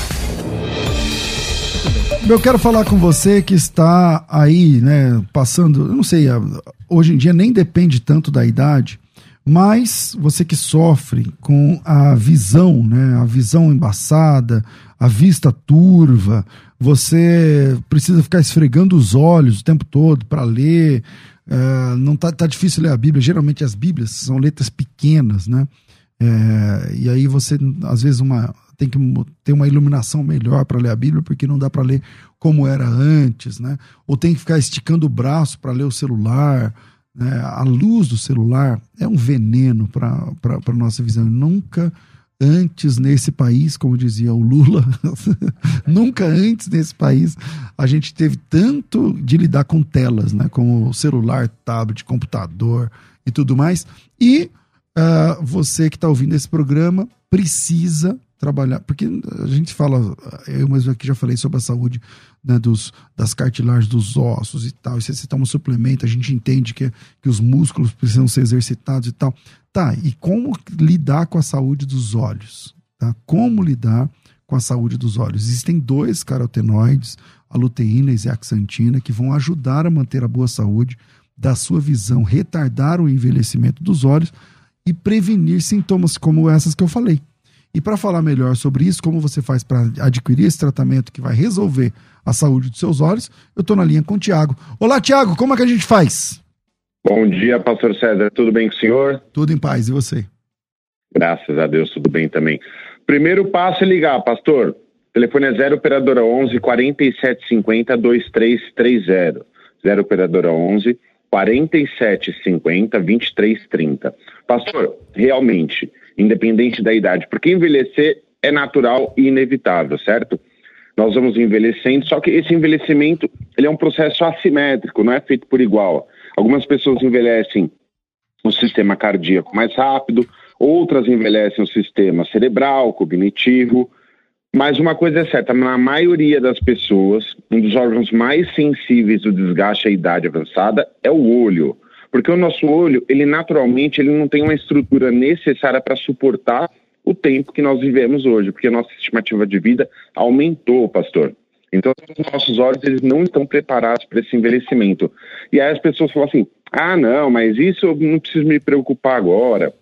Eu quero falar com você que está aí, né, passando, eu não sei, hoje em dia nem depende tanto da idade, mas você que sofre com a visão, né, a visão embaçada, a vista turva, você precisa ficar esfregando os olhos o tempo todo para ler, é, não tá, tá difícil ler a Bíblia, geralmente as Bíblias são letras pequenas, né, é, e aí você, às vezes, uma, tem que ter uma iluminação melhor para ler a Bíblia, porque não dá para ler como era antes, né? Ou tem que ficar esticando o braço para ler o celular. Né? A luz do celular é um veneno para a nossa visão. Nunca antes nesse país, como dizia o Lula, nunca antes nesse país a gente teve tanto de lidar com telas, né? Como celular, tablet, computador e tudo mais. E uh, você que está ouvindo esse programa precisa trabalhar, porque a gente fala, eu mesmo aqui já falei sobre a saúde né, dos, das cartilagens dos ossos e tal, e se você toma um suplemento, a gente entende que, que os músculos precisam ser exercitados e tal. Tá, e como lidar com a saúde dos olhos? Tá? Como lidar com a saúde dos olhos? Existem dois carotenoides, a luteína e a zeaxantina, que vão ajudar a manter a boa saúde da sua visão, retardar o envelhecimento dos olhos e prevenir sintomas como essas que eu falei e para falar melhor sobre isso, como você faz para adquirir esse tratamento que vai resolver a saúde dos seus olhos, eu estou na linha com o Tiago. Olá, Tiago, como é que a gente faz? Bom dia, pastor César. Tudo bem com o senhor? Tudo em paz. E você? Graças a Deus, tudo bem também. Primeiro passo é ligar, pastor. Telefone é 0 operadora 11 4750 2330. 0 operadora 11 4750 2330. Pastor, realmente, independente da idade, porque envelhecer é natural e inevitável, certo? Nós vamos envelhecendo, só que esse envelhecimento ele é um processo assimétrico, não é feito por igual. Algumas pessoas envelhecem o sistema cardíaco mais rápido, outras envelhecem o sistema cerebral, cognitivo. Mas uma coisa é certa, na maioria das pessoas, um dos órgãos mais sensíveis do desgaste à idade avançada é o olho. Porque o nosso olho, ele naturalmente, ele não tem uma estrutura necessária para suportar o tempo que nós vivemos hoje, porque a nossa estimativa de vida aumentou, pastor. Então, os nossos olhos, eles não estão preparados para esse envelhecimento. E aí as pessoas falam assim, ah, não, mas isso eu não preciso me preocupar agora,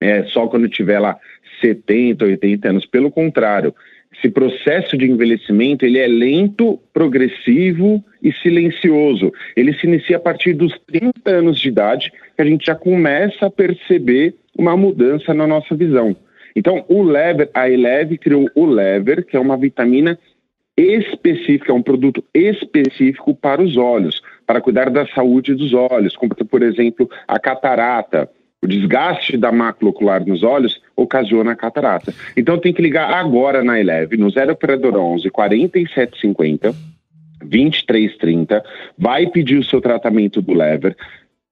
é só quando tiver lá 70, 80 anos. Pelo contrário, esse processo de envelhecimento ele é lento, progressivo e silencioso. Ele se inicia a partir dos 30 anos de idade, que a gente já começa a perceber uma mudança na nossa visão. Então, o Lever, a Eleve criou o Lever, que é uma vitamina específica, é um produto específico para os olhos, para cuidar da saúde dos olhos, como por exemplo a catarata, o desgaste da mácula ocular nos olhos ocasiona a catarata. Então tem que ligar agora na Eleve, no 0 operador 11 4750 2330, vai pedir o seu tratamento do lever.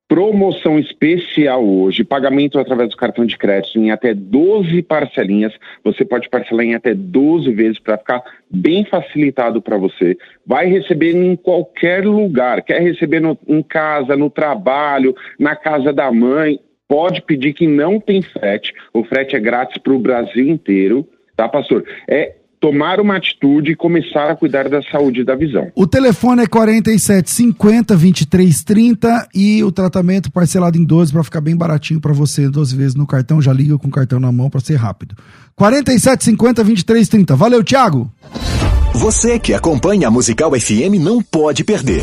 Promoção especial hoje, pagamento através do cartão de crédito em até 12 parcelinhas. Você pode parcelar em até 12 vezes para ficar bem facilitado para você. Vai receber em qualquer lugar. Quer receber no, em casa, no trabalho, na casa da mãe, pode pedir que não tem frete. O frete é grátis para o Brasil inteiro, tá, pastor? É tomar uma atitude e começar a cuidar da saúde da visão. O telefone é 4750 2330 e o tratamento parcelado em 12 para ficar bem baratinho para você, 12 vezes no cartão, já liga com o cartão na mão para ser rápido. 4750 2330. Valeu, Thiago. Você que acompanha a Musical FM não pode perder.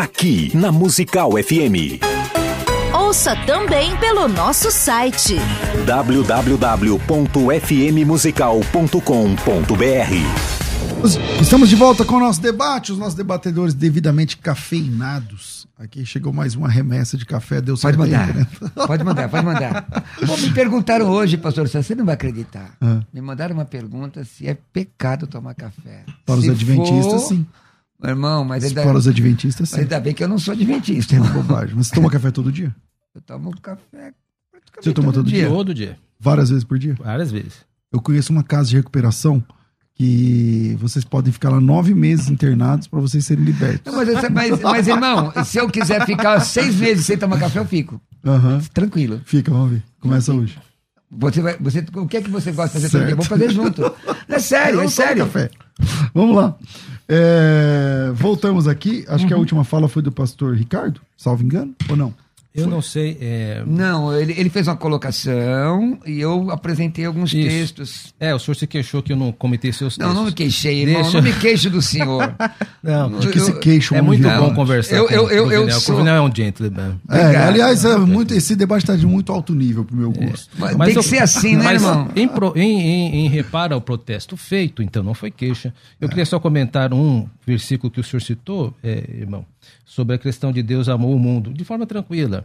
aqui na Musical FM. Ouça também pelo nosso site www.fmmusical.com.br. Estamos de volta com o nosso debate, os nossos debatedores devidamente cafeinados. Aqui chegou mais uma remessa de café, deu Pode certo aí, mandar, né? pode mandar, pode mandar. Bom, me perguntaram hoje, pastor, você não vai acreditar. Ah. Me mandaram uma pergunta se é pecado tomar café. Para os Se adventistas, for, sim. Meu irmão, mas ainda, Para os adventistas, mas sim. ainda bem que eu não sou adventista. É irmão. bobagem. Mas você toma café todo dia? Eu tomo café praticamente Você toma todo dia? Todo dia, Várias vezes por dia? várias vezes. Eu conheço uma casa de recuperação que vocês podem ficar lá nove meses internados para vocês serem libertos. Não, mas, mas, mas, irmão, se eu quiser ficar seis meses sem tomar café, eu fico. Aham. Tranquilo. Fica, vamos ver. Começa hoje. Você vai, você, o que é que você gosta de fazer todo dia? Vamos fazer junto. É sério, Eu é não tomo sério. café. Vamos lá. É, voltamos aqui. Acho que a última fala foi do pastor Ricardo, salvo engano, ou não? Eu não sei. é, Não, ele, ele fez uma colocação e eu apresentei alguns Isso. textos. É, o senhor se queixou que eu não comentei seus Não, textos. não me queixei, irmão. Deixa- Não me queixo do senhor. Não, De que Eu- se queixam é muito de bom conversar Eu- com eu- o eu- eu Cruvinel. O sou- Cruvinel é um gentleman. É, Obrigado. aliás, é muito, esse debate está de muito alto nível pro meu gosto. Mas tem que ser assim, né, mas irmão? Em, pro- em, em- em repara ao protesto feito, então não foi queixa. Eu queria só comentar um versículo que o senhor citou, é, irmão, sobre a questão de Deus amou o mundo, de forma tranquila.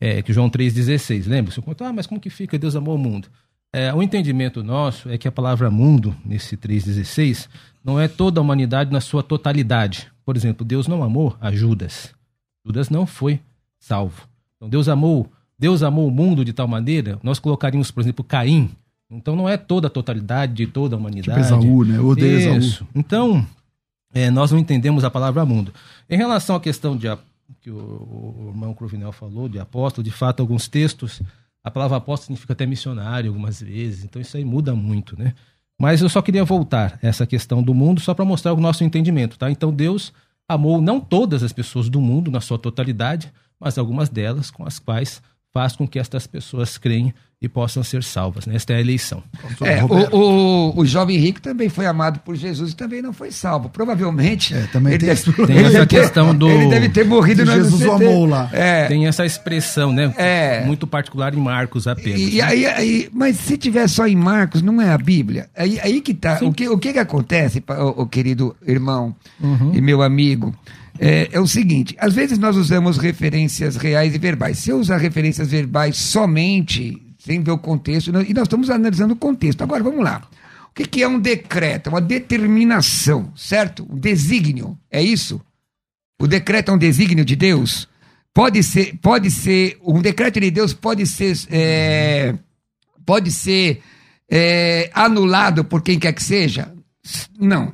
É, que João 3,16, lembra? O senhor contou, ah, mas como que fica Deus amou o mundo? É, o entendimento nosso é que a palavra mundo, nesse 3,16, não é toda a humanidade na sua totalidade. Por exemplo, Deus não amou a Judas. Judas não foi salvo. Então Deus amou, Deus amou o mundo de tal maneira, nós colocaríamos, por exemplo, Caim. Então não é toda a totalidade de toda a Tipo humanidade. Esaú, né? Eu odeio Esaú. Então, é, nós não entendemos a palavra mundo. Em relação à questão de, que o, o irmão Cruvinel falou, de apóstolo, de fato, alguns textos, a palavra apóstolo significa até missionário algumas vezes, então isso aí muda muito, né? Mas eu só queria voltar essa questão do mundo só para mostrar o nosso entendimento, tá? Então Deus amou não todas as pessoas do mundo na sua totalidade, mas algumas delas com as quais faz com que estas pessoas creem e possam ser salvas. Né? Esta é a eleição. É, o, o, o, jovem rico também foi amado por Jesus e também não foi salvo. Provavelmente. É, também tem, deve, tem essa questão do. Ele deve ter morrido no Jesus o amou lá. É, tem essa expressão, né? É, muito particular em Marcos apenas. E, né? aí, aí, mas se tiver só em Marcos, não é a Bíblia. Aí, aí que tá. O que, o que, que acontece, o, o querido irmão uhum. e meu amigo? É, é, o seguinte: às vezes nós usamos referências reais e verbais. Se eu usar referências verbais somente, sem ver o contexto, e nós estamos analisando o contexto. Agora, vamos lá. O que, que é um decreto? É uma determinação, certo? Um desígnio, é isso? O decreto é um desígnio de Deus? Pode ser, pode ser, um decreto de Deus pode ser, é, pode ser é, anulado por quem quer que seja? Não.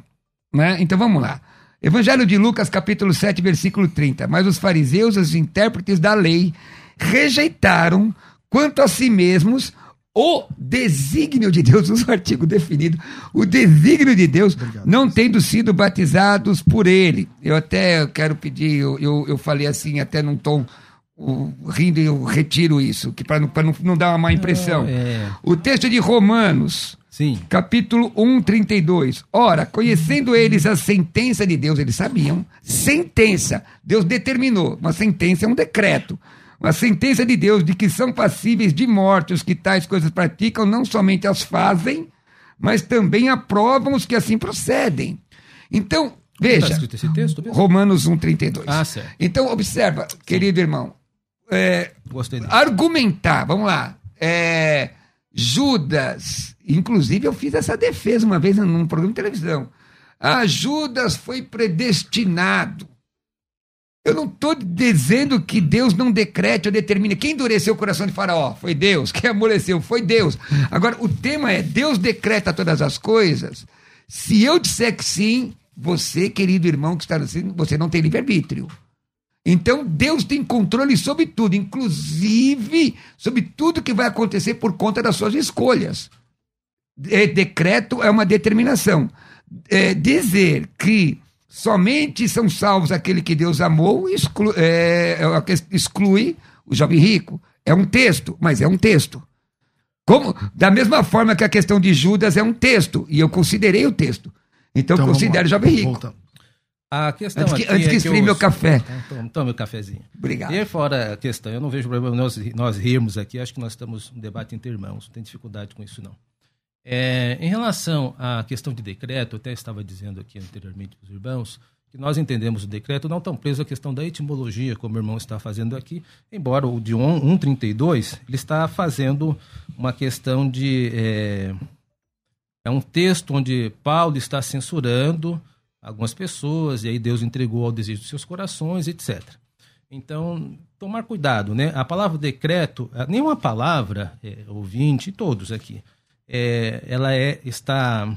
Né? Então vamos lá. Evangelho de Lucas, capítulo 7, versículo 30. Mas os fariseus, os intérpretes da lei, rejeitaram quanto a si mesmos o desígnio de Deus, usa o artigo definido, o desígnio de Deus, Obrigado. não tendo sido batizados por ele. Eu até quero pedir, eu, eu, eu falei assim, até num tom uh, rindo, eu retiro isso, que para não, não, não dar uma má impressão. é. O texto de Romanos, Sim. Capítulo 1, 32. Ora, conhecendo eles a sentença de Deus, eles sabiam. Sentença. Deus determinou. Uma sentença é um decreto. Uma sentença de Deus de que são passíveis de morte os que tais coisas praticam, não somente as fazem, mas também aprovam os que assim procedem. Então, veja. Tá esse texto mesmo? Romanos 1, 32. Ah, certo. Então, observa, querido irmão. É, Gostei disso. Argumentar, vamos lá. É, Judas, inclusive eu fiz essa defesa uma vez num programa de televisão. Ah, Judas foi predestinado. Eu não estou dizendo que Deus não decrete ou determine. Quem endureceu o coração de Faraó? Foi Deus. Quem amoleceu? Foi Deus. Agora, o tema é: Deus decreta todas as coisas. Se eu disser que sim, você, querido irmão que está assistindo, você não tem livre-arbítrio. Então Deus tem controle sobre tudo, inclusive sobre tudo que vai acontecer por conta das suas escolhas. É, decreto é uma determinação. É, dizer que somente são salvos aquele que Deus amou exclui, é, é exclui o jovem rico. É um texto, mas é um texto. Como, da mesma forma que a questão de Judas é um texto, e eu considerei o texto. Então, então considero o jovem rico. Voltando. A questão antes que, antes é que esfrie meu café. Então, toma meu cafezinho. Obrigado. E fora a questão, eu não vejo problema nós, nós rirmos aqui, acho que nós estamos um debate entre irmãos, não tem dificuldade com isso não. É, em relação à questão de decreto, eu até estava dizendo aqui anteriormente para os irmãos, que nós entendemos o decreto não tão preso à questão da etimologia, como o irmão está fazendo aqui, embora o de 132, ele está fazendo uma questão de... É, é um texto onde Paulo está censurando algumas pessoas, e aí Deus entregou ao desejo dos seus corações, etc. Então, tomar cuidado, né? A palavra decreto, nenhuma palavra, é, ouvinte, todos aqui, é, ela é, está,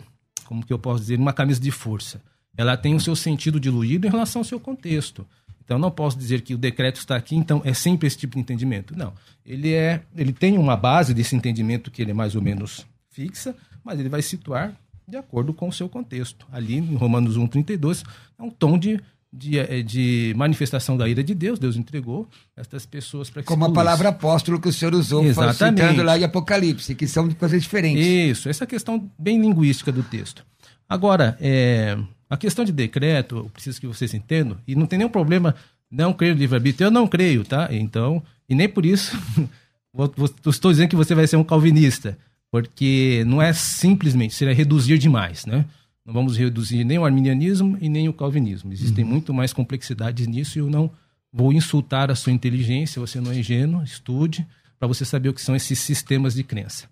como que eu posso dizer, uma camisa de força. Ela tem o seu sentido diluído em relação ao seu contexto. Então, não posso dizer que o decreto está aqui, então é sempre esse tipo de entendimento. Não. Ele, é, ele tem uma base desse entendimento que ele é mais ou menos fixa, mas ele vai situar de acordo com o seu contexto. Ali em Romanos 1,32 é um tom de, de, eh, de, manifestação da ira de Deus. Deus entregou estas pessoas para que Como a palavra apóstolo que o senhor usou, Exatamente. citando lá em Apocalipse, que são coisas diferentes. Isso, essa questão bem linguística do texto. Agora, é, a questão de decreto, eu preciso que vocês entendam, e não tem nenhum problema não crer no livre-arbítrio. Eu não creio, tá? Então, e nem por isso estou dizendo que você vai ser um calvinista porque não é simplesmente, seria reduzir demais, né? Não vamos reduzir nem o arminianismo e nem o calvinismo. Existem uhum. muito mais complexidades nisso e eu não vou insultar a sua inteligência, você não é ingênuo, estude para você saber o que são esses sistemas de crença.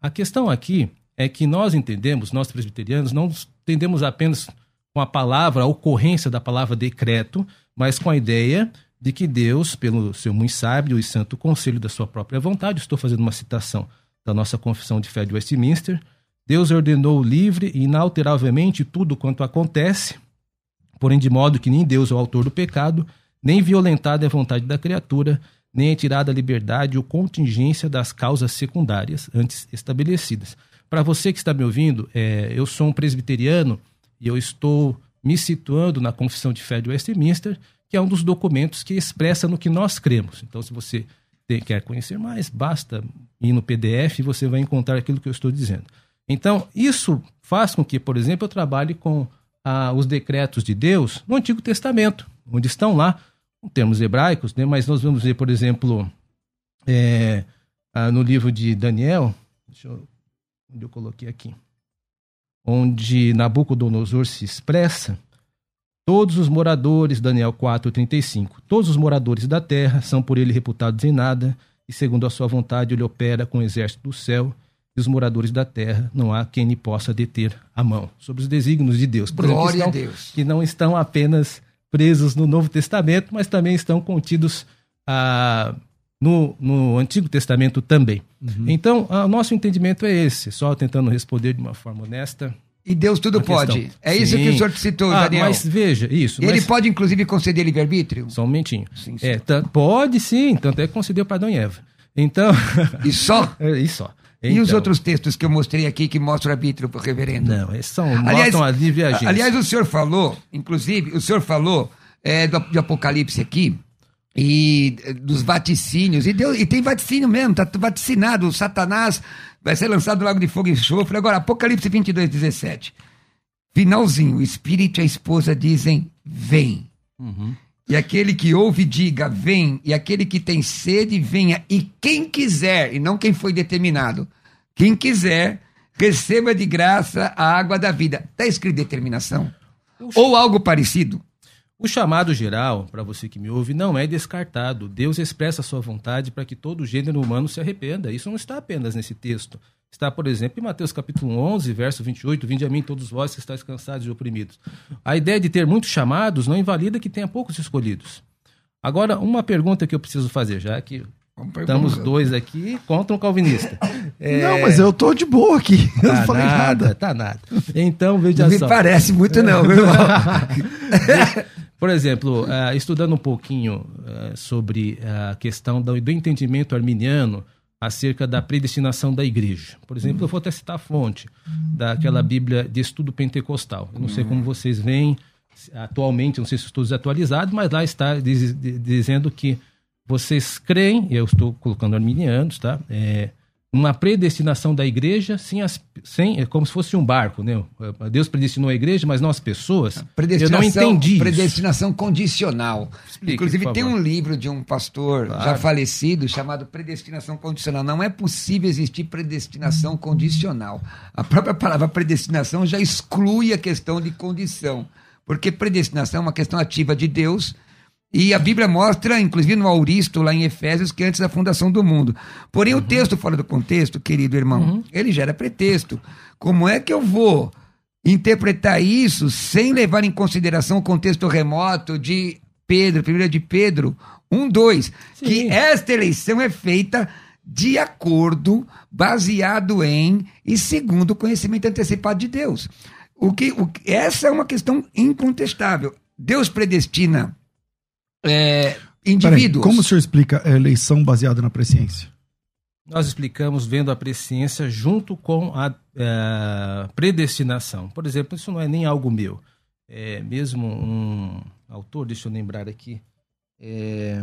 A questão aqui é que nós entendemos, nós presbiterianos, não entendemos apenas com a palavra, a ocorrência da palavra decreto, mas com a ideia de que Deus, pelo seu muito sábio e santo conselho da sua própria vontade, estou fazendo uma citação da nossa Confissão de Fé de Westminster, Deus ordenou livre e inalteravelmente tudo quanto acontece, porém de modo que nem Deus é o autor do pecado, nem violentada é a vontade da criatura, nem é tirada a liberdade ou contingência das causas secundárias antes estabelecidas. para você que está me ouvindo, é, eu sou um presbiteriano e eu estou me situando na Confissão de Fé de Westminster, que é um dos documentos que expressa no que nós cremos. Então, se você quer conhecer mais, basta ir no PDF e você vai encontrar aquilo que eu estou dizendo. Então, isso faz com que, por exemplo, eu trabalhe com ah, os decretos de Deus no Antigo Testamento, onde estão lá, termos hebraicos, né? mas nós vamos ver, por exemplo, é, ah, no livro de Daniel, deixa eu, onde eu coloquei aqui, onde Nabucodonosor se expressa, todos os moradores, Daniel 4,35, todos os moradores da terra são por ele reputados em nada, e segundo a sua vontade ele opera com o exército do céu, e os moradores da terra não há quem lhe possa deter a mão. Sobre os desígnios de Deus. Por Glória exemplo, que estão, a Deus. Que não estão apenas presos no Novo Testamento, mas também estão contidos ah, no, no Antigo Testamento também. Uhum. Então, o nosso entendimento é esse, só tentando responder de uma forma honesta. E Deus tudo pode. É sim. isso que o senhor citou, ah, Daniel. Mas veja, isso. Ele mas... pode, inclusive, conceder livre-arbítrio? Só um momentinho. Sim, sim. É, pode sim, tanto é que concedeu para Adão e Eva. Então. E só? e só. Então, e os outros textos que eu mostrei aqui que mostram arbítrio para o reverendo? Não, esses são, aliás, a livre agência. Aliás, o senhor falou, inclusive, o senhor falou é, do, de Apocalipse aqui, e eh, dos vaticínios. E, Deus, e tem vaticínio mesmo, tá vaticinado. O Satanás vai ser lançado no lago de fogo e enxofre. Agora, Apocalipse 22, 17. Finalzinho, o Espírito e a esposa dizem: Vem. Uhum. E aquele que ouve, diga: Vem. E aquele que tem sede, venha. E quem quiser, e não quem foi determinado, quem quiser, receba de graça a água da vida. Está escrito determinação? Ou algo parecido? O chamado geral, para você que me ouve, não é descartado. Deus expressa a sua vontade para que todo gênero humano se arrependa. Isso não está apenas nesse texto. Está, por exemplo, em Mateus capítulo 11, verso 28, Vinde a mim todos vós que estáis cansados e oprimidos. A ideia de ter muitos chamados não invalida que tenha poucos escolhidos. Agora, uma pergunta que eu preciso fazer, já que estamos dois aqui contra um calvinista. É... Não, mas eu tô de boa aqui. Tá eu não falei nada, nada. Tá nada. Então, veja não só. Me parece muito não, meu irmão. Por exemplo, uh, estudando um pouquinho uh, sobre a questão do, entendimento arminiano acerca da predestinação da igreja. Por exemplo, eu vou até citar a fonte daquela Bíblia de estudo pentecostal. Eu não sei como vocês veem atualmente, não sei se estou desatualizado, mas lá está diz, dizendo que vocês creem, eu estou colocando arminianos, tá? É, uma predestinação da igreja sem, as, sem é como se fosse um barco, né? Deus predestinou a igreja, mas não as pessoas. Eu não entendi. Predestinação isso. condicional. Explique, Inclusive tem um livro de um pastor claro. já falecido chamado Predestinação Condicional. Não é possível existir predestinação condicional. A própria palavra predestinação já exclui a questão de condição, porque predestinação é uma questão ativa de Deus e a Bíblia mostra, inclusive no Auristo, lá em Efésios, que antes da fundação do mundo. Porém, uhum. o texto fora do contexto, querido irmão, uhum. ele gera pretexto. Como é que eu vou interpretar isso sem levar em consideração o contexto remoto de Pedro, primeira de Pedro 1, 2, que esta eleição é feita de acordo, baseado em e segundo o conhecimento antecipado de Deus. O que, o, essa é uma questão incontestável. Deus predestina é, indivíduos. Peraí, como o senhor explica a eleição baseada na presciência? Nós explicamos vendo a presciência junto com a é, predestinação. Por exemplo, isso não é nem algo meu. É mesmo um autor, deixa eu lembrar aqui, é,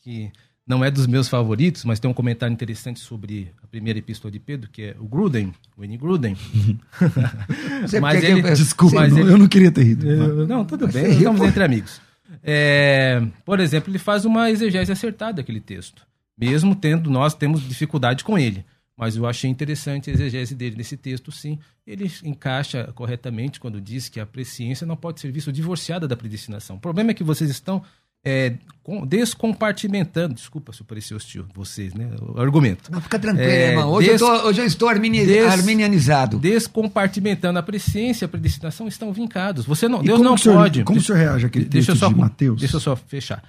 que não é dos meus favoritos, mas tem um comentário interessante sobre a primeira epístola de Pedro, que é o Gruden, o N. Gruden. mas ele, Desculpa, mas ele, eu não queria ter rido. Eu, não, tudo bem, estamos entre amigos. É, por exemplo, ele faz uma exegese acertada daquele texto, mesmo tendo nós temos dificuldade com ele. Mas eu achei interessante a exegese dele nesse texto, sim. Ele encaixa corretamente quando diz que a presciência não pode ser vista divorciada da predestinação. O problema é que vocês estão é, descompartimentando, desculpa se eu parecer hostil, vocês, né? O argumento. Não, fica tranquilo, é, irmão. Hoje, des, eu tô, hoje eu estou armini, des, arminianizado. Descompartimentando a presciência e a predestinação estão vincados. Você não, Deus não senhor, pode. Como o senhor reage àquele deixa texto só, de Mateus? Deixa eu só fechar.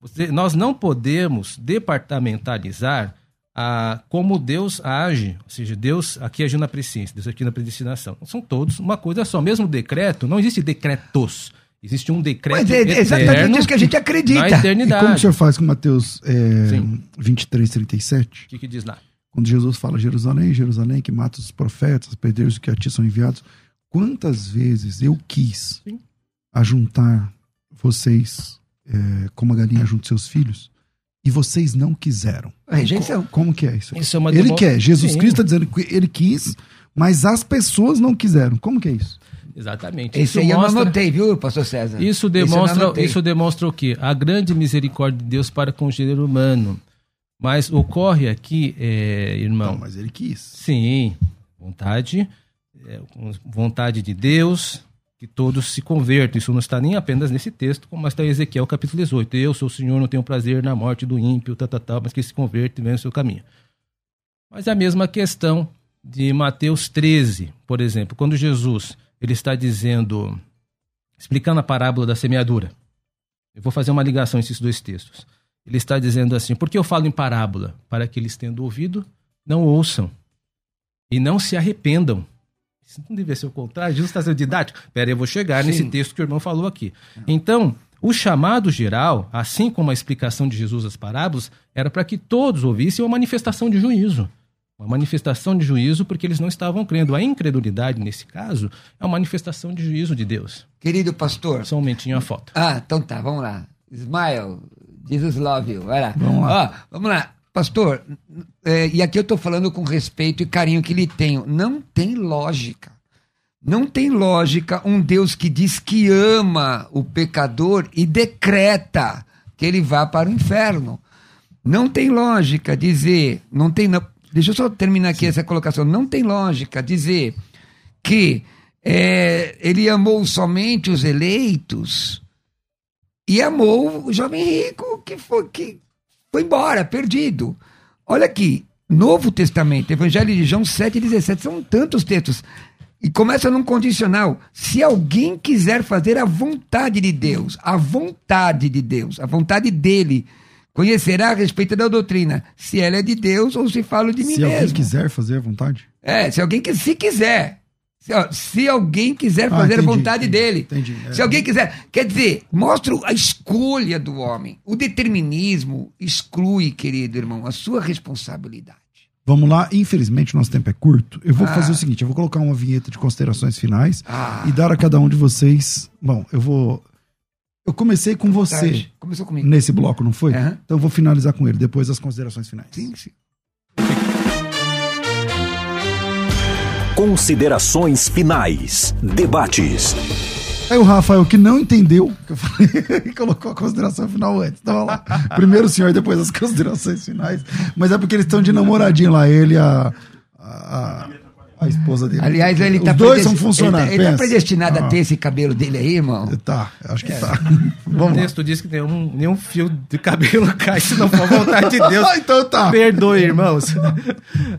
Você, nós não podemos departamentalizar a, como Deus age, ou seja, Deus aqui agiu na presciência, Deus aqui na predestinação. São todos uma coisa só. Mesmo decreto, não existe decretos Existe um decreto Mas é exatamente isso que a gente acredita. Na eternidade. E como o senhor faz com Mateus é, 23, 37? O que, que diz lá? Quando Jesus fala Jerusalém, Jerusalém, que mata os profetas, perdeiros que a ti são enviados. Quantas vezes eu quis Sim. ajuntar vocês é, como a galinha junta seus filhos e vocês não quiseram? Rejeição. Co- Como que é isso? Isso é uma Ele quer, Jesus Sim, Cristo está dizendo que ele quis, mas as pessoas não quiseram. Como que é isso? Exatamente. Esse Isso aí eu não mostra- anotei, viu, pastor César? Isso demonstra, anotei. isso demonstra o quê? A grande misericórdia de Deus para com o gênero humano. Mas ocorre aqui, é, irmão. Não, mas ele quis. Sim, vontade, é, vontade de Deus, que todos se convertam. Isso não está nem apenas nesse texto, como está em Ezequiel capítulo 18. Eu, sou o Senhor, não tenho prazer na morte do ímpio, tal, tal, tal, mas que se converte e venha o seu caminho. Mas é a mesma questão de Mateus 13, por exemplo, quando Jesus ele está dizendo, explicando a parábola da semeadura. Eu vou fazer uma ligação entre esses dois textos. Ele está dizendo assim: por que eu falo em parábola? Para que eles tendo ouvido, não ouçam e não se arrependam. Isso não deveria ser o contrário. Jesus está sendo didático. Pera, aí, eu vou chegar nesse Sim. texto que o irmão falou aqui. Então, o chamado geral, assim como a explicação de Jesus às parábolas, era para que todos ouvissem uma manifestação de juízo. Uma manifestação de juízo porque eles não estavam crendo. A incredulidade, nesse caso, é uma manifestação de juízo de Deus. Querido pastor. Só um momentinho a foto. Ah, então tá, vamos lá. Smile. Jesus love you. Vai lá. Vamos lá. Vamos lá. Pastor, é, e aqui eu tô falando com respeito e carinho que lhe tenho. Não tem lógica. Não tem lógica um Deus que diz que ama o pecador e decreta que ele vá para o inferno. Não tem lógica dizer, não tem, não- deixa eu só terminar aqui essa colocação. Não tem lógica dizer que é, ele amou somente os eleitos e amou o jovem rico que foi, que foi embora, perdido. Olha aqui, Novo Testamento, Evangelho de João 7,17, são tantos textos. E começa num condicional. Se alguém quiser fazer a vontade de Deus, a vontade de Deus, a vontade dele, conhecerá a respeito da doutrina, se ela é de Deus ou se falo de mim Se alguém mesmo. quiser fazer à vontade. É, se alguém que se quiser. Se, ó, se alguém quiser Ah, fazer entendi, a vontade entendi, dele. entendi, é. Se alguém quiser. Quer dizer, mostra a escolha do homem. O determinismo exclui, querido irmão, a sua responsabilidade. Vamos lá, infelizmente nosso tempo é curto. Eu vou Ah. fazer o seguinte: eu vou colocar uma vinheta de considerações finais Ah, e dar a cada um de vocês. Bom, eu vou. Eu comecei com você. Começou comigo. nesse bloco, não foi? Aham. Então eu vou finalizar com ele, depois das considerações finais. Sim, sim. Considerações finais. Debates. Aí o Rafael, que não entendeu, que eu falei, colocou a consideração final antes. Então, lá. Primeiro o senhor, depois as considerações finais. Mas é porque eles estão de namoradinho lá, ele e a, a, a esposa dele. Aliás, ele Os tá dois são funcionários. Ele, tá- ele tá predestinado Ah, a ter esse cabelo dele aí, irmão. Tá, acho que tá. O Vamos lá. texto diz que nenhum, nenhum fio de cabelo cai se não for a vontade de Deus. Ah, então tá. Perdoe, irmãos.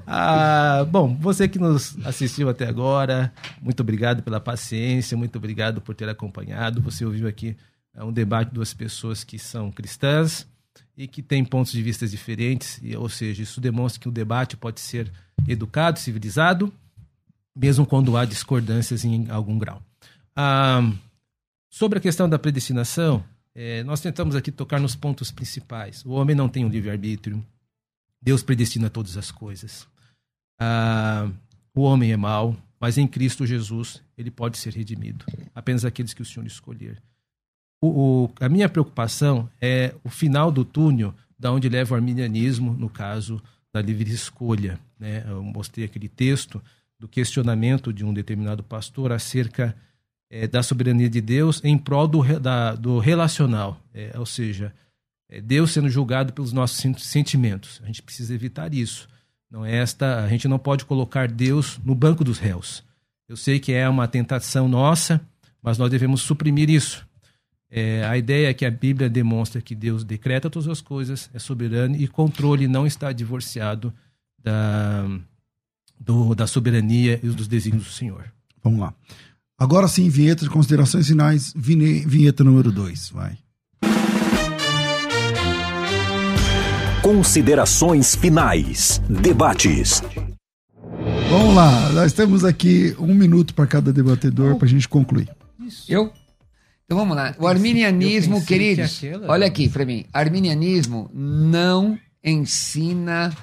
Ah, bom, você que nos assistiu até agora, muito obrigado pela paciência, muito obrigado por ter acompanhado. Você ouviu aqui ah, um debate de duas pessoas que são cristãs e que têm pontos de vista diferentes, e, ou seja, isso demonstra que o debate pode ser educado, civilizado, mesmo quando há discordâncias em algum grau. Ah, sobre a questão da predestinação, eh, nós tentamos aqui tocar nos pontos principais. O homem não tem um livre-arbítrio. Deus predestina todas as coisas. Ah, o homem é mau, mas em Cristo Jesus ele pode ser redimido. Apenas aqueles que o Senhor escolher. O, o- a minha preocupação é o final do túnel, da onde leva o arminianismo, no caso da livre escolha. Né? Eu mostrei aquele texto do questionamento de um determinado pastor acerca eh, da soberania de Deus em prol do, da- do relacional, eh, ou seja, é Deus sendo julgado pelos nossos sen- sentimentos. A gente precisa evitar isso. Não é esta, a gente não pode colocar Deus no banco dos réus. Eu sei que é uma tentação nossa, mas nós devemos suprimir isso. É, a ideia é que a Bíblia demonstra que Deus decreta todas as coisas, é soberano e controle não está divorciado da, do- da soberania e dos desígnios do Senhor. Vamos lá. Agora sim, vinheta de considerações finais, vinheta número 2, vai. Considerações finais. Debates. Vamos lá, nós temos aqui um minuto para cada debatedor para a gente concluir. Eu? Então vamos lá. O arminianismo, queridos, que aquela- olha aqui para mim. Arminianismo não ensina.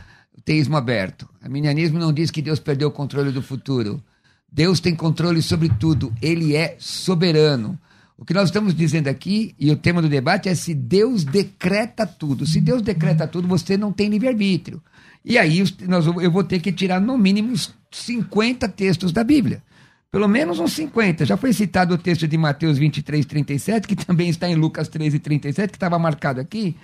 Ateísmo aberto. Arminianismo não diz que Deus perdeu o controle do futuro. Deus tem controle sobre tudo. Ele é soberano. O que nós estamos dizendo aqui, e o tema do debate é se Deus decreta tudo. Se Deus decreta tudo, você não tem livre-arbítrio. E aí nós, eu vou ter que tirar no mínimo 50 textos da Bíblia. Pelo menos uns 50. Já foi citado o texto de Mateus 23, 37, que também está em Lucas 13, 37, que estava marcado aqui.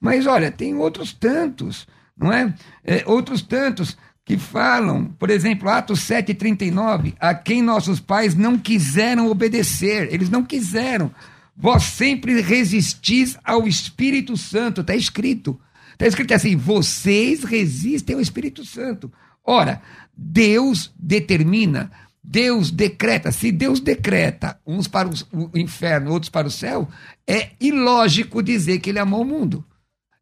Mas olha, tem outros tantos, não é? é outros tantos que falam, por exemplo, Atos 7,39, a quem nossos pais não quiseram obedecer, eles não quiseram. Vós sempre resistis ao Espírito Santo, está escrito. Está escrito assim: vocês resistem ao Espírito Santo. Ora, Deus determina, Deus decreta. Se Deus decreta uns para o inferno, outros para o céu, é ilógico dizer que ele amou o mundo.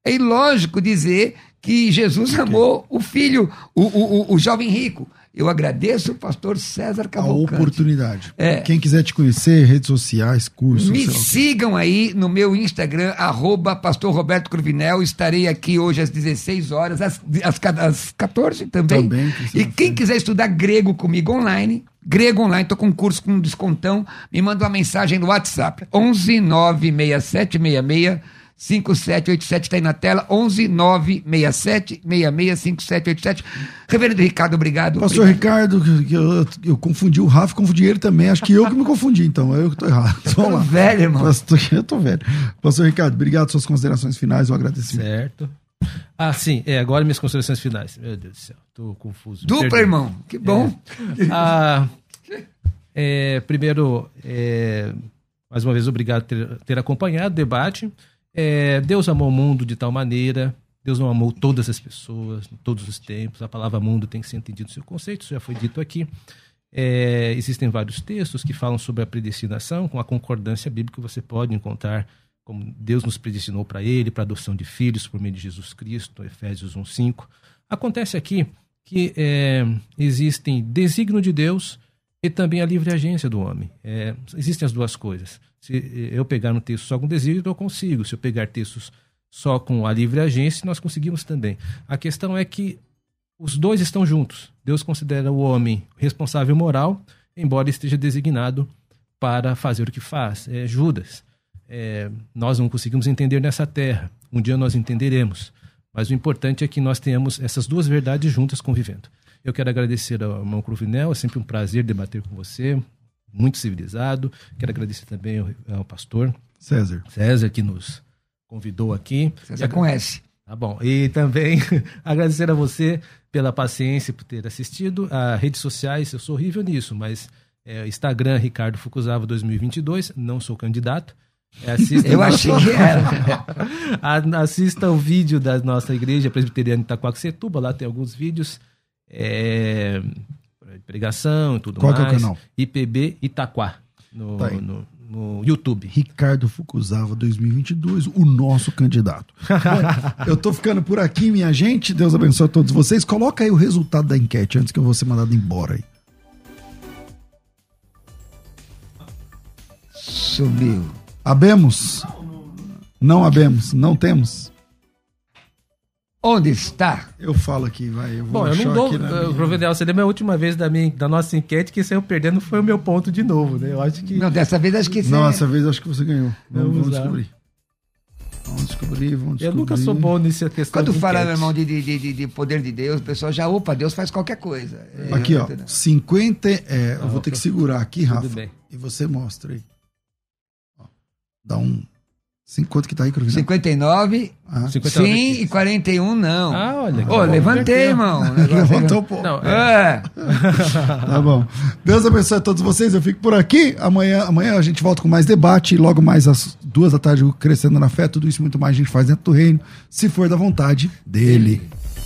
É ilógico dizer que Jesus amou o filho, o, o, o, jovem rico. Eu agradeço o pastor César Cavalcante. A oportunidade. É. Quem quiser te conhecer, redes sociais, cursos. Me sigam aí no meu Instagram, arroba pastor Roberto Cruvinel. Estarei aqui hoje às 16 horas, às, às, às 14 também. Também. E quem quiser estudar grego comigo online, grego online, estou com um curso com um descontão, me manda uma mensagem no WhatsApp. 11 96766 5787 está aí na tela, 11 967 66 5787. Reverendo Ricardo, obrigado. Pastor obrigado. Ricardo, eu, eu, confundi o Rafa, confundi ele também. Acho que eu que me confundi, então. Eu que estou errado. Vamos lá. velho, irmão. Pastor, eu estou velho. Pastor Ricardo, obrigado. Suas considerações finais, eu agradeço. Certo. Ah, sim, é, agora minhas considerações finais. Meu Deus do céu, estou confuso. Dupla, Perdão. irmão, que bom. É. Ah, é, primeiro, é, mais uma vez, obrigado por ter, ter acompanhado o debate. É, Deus amou o mundo de tal maneira, Deus não amou todas as pessoas, todos os tempos. A palavra mundo tem que ser entendido no seu conceito, isso já foi dito aqui. É, existem vários textos que falam sobre a predestinação, com a concordância bíblica você pode encontrar como Deus nos predestinou para Ele, para adoção de filhos por meio de Jesus Cristo, Efésios 1,5. Acontece aqui que é, existem desígnio de Deus e também a livre agência do homem. É, existem as duas coisas. Se eu pegar um texto só com desígnio, eu consigo. Se eu pegar textos só com a livre agência, nós conseguimos também. A questão é que os dois estão juntos. Deus considera o homem responsável moral, embora esteja designado para fazer o que faz. É Judas. É, nós não conseguimos entender nessa terra. Um dia nós entenderemos. Mas o importante é que nós tenhamos essas duas verdades juntas convivendo. Eu quero agradecer ao irmão Cruvinel, é sempre um prazer debater com você muito civilizado. Quero agradecer também ao, ao pastor César. César, que nos convidou aqui. César conhece. Tá bom. E também agradecer a você pela paciência, por ter assistido. As redes sociais, eu sou horrível nisso, mas é, Instagram, Ricardo Fukuzava 2022, não sou candidato. É, assista eu achei que era. assista o vídeo da nossa igreja presbiteriana Itaquaquecetuba, lá tem alguns vídeos. É, pregação e tudo Qual mais. Qual é o canal? IPB Itaquá, no, tá no, no, YouTube. Ricardo Fukuzava 2022, o nosso candidato. Bom, eu tô ficando por aqui, minha gente. Deus abençoe a todos vocês. Coloca aí o resultado da enquete antes que eu vou ser mandado embora aí. Sumiu. Abemos? Não abemos, não temos. Onde está? Eu falo aqui, vai. Eu vou Bom, eu não dou. Uh, Provedel, você lembra a última vez da, minha, da nossa enquete que saiu perdendo foi o meu ponto de novo, né? Eu acho que. Não, dessa vez acho que sim. Não, dessa vez acho que você ganhou. Vamos, vamos descobrir. Vamos descobrir, vamos descobrir. Eu nunca sou bom nessa questão. Quando fala, meu irmão, de, de, de, de, poder de Deus, o pessoal já, opa, Deus faz qualquer coisa. Aqui, ó. 50. É, eu vou ter que segurar aqui, Rafa. Tudo bem. E você mostra aí. Ó, dá um Quanto que tá aí, Cruvinal? 59, ah. 59 sim, e 41 não. Ah, olha. Ô, oh, levantei, irmão. Levantou um pouco. Não, é. tá bom. Deus abençoe a todos vocês. Eu fico por aqui. Amanhã, amanhã a gente volta com mais debate. E logo mais às duas da tarde, crescendo na fé. Tudo isso muito mais a gente faz dentro do reino, se for da vontade dele.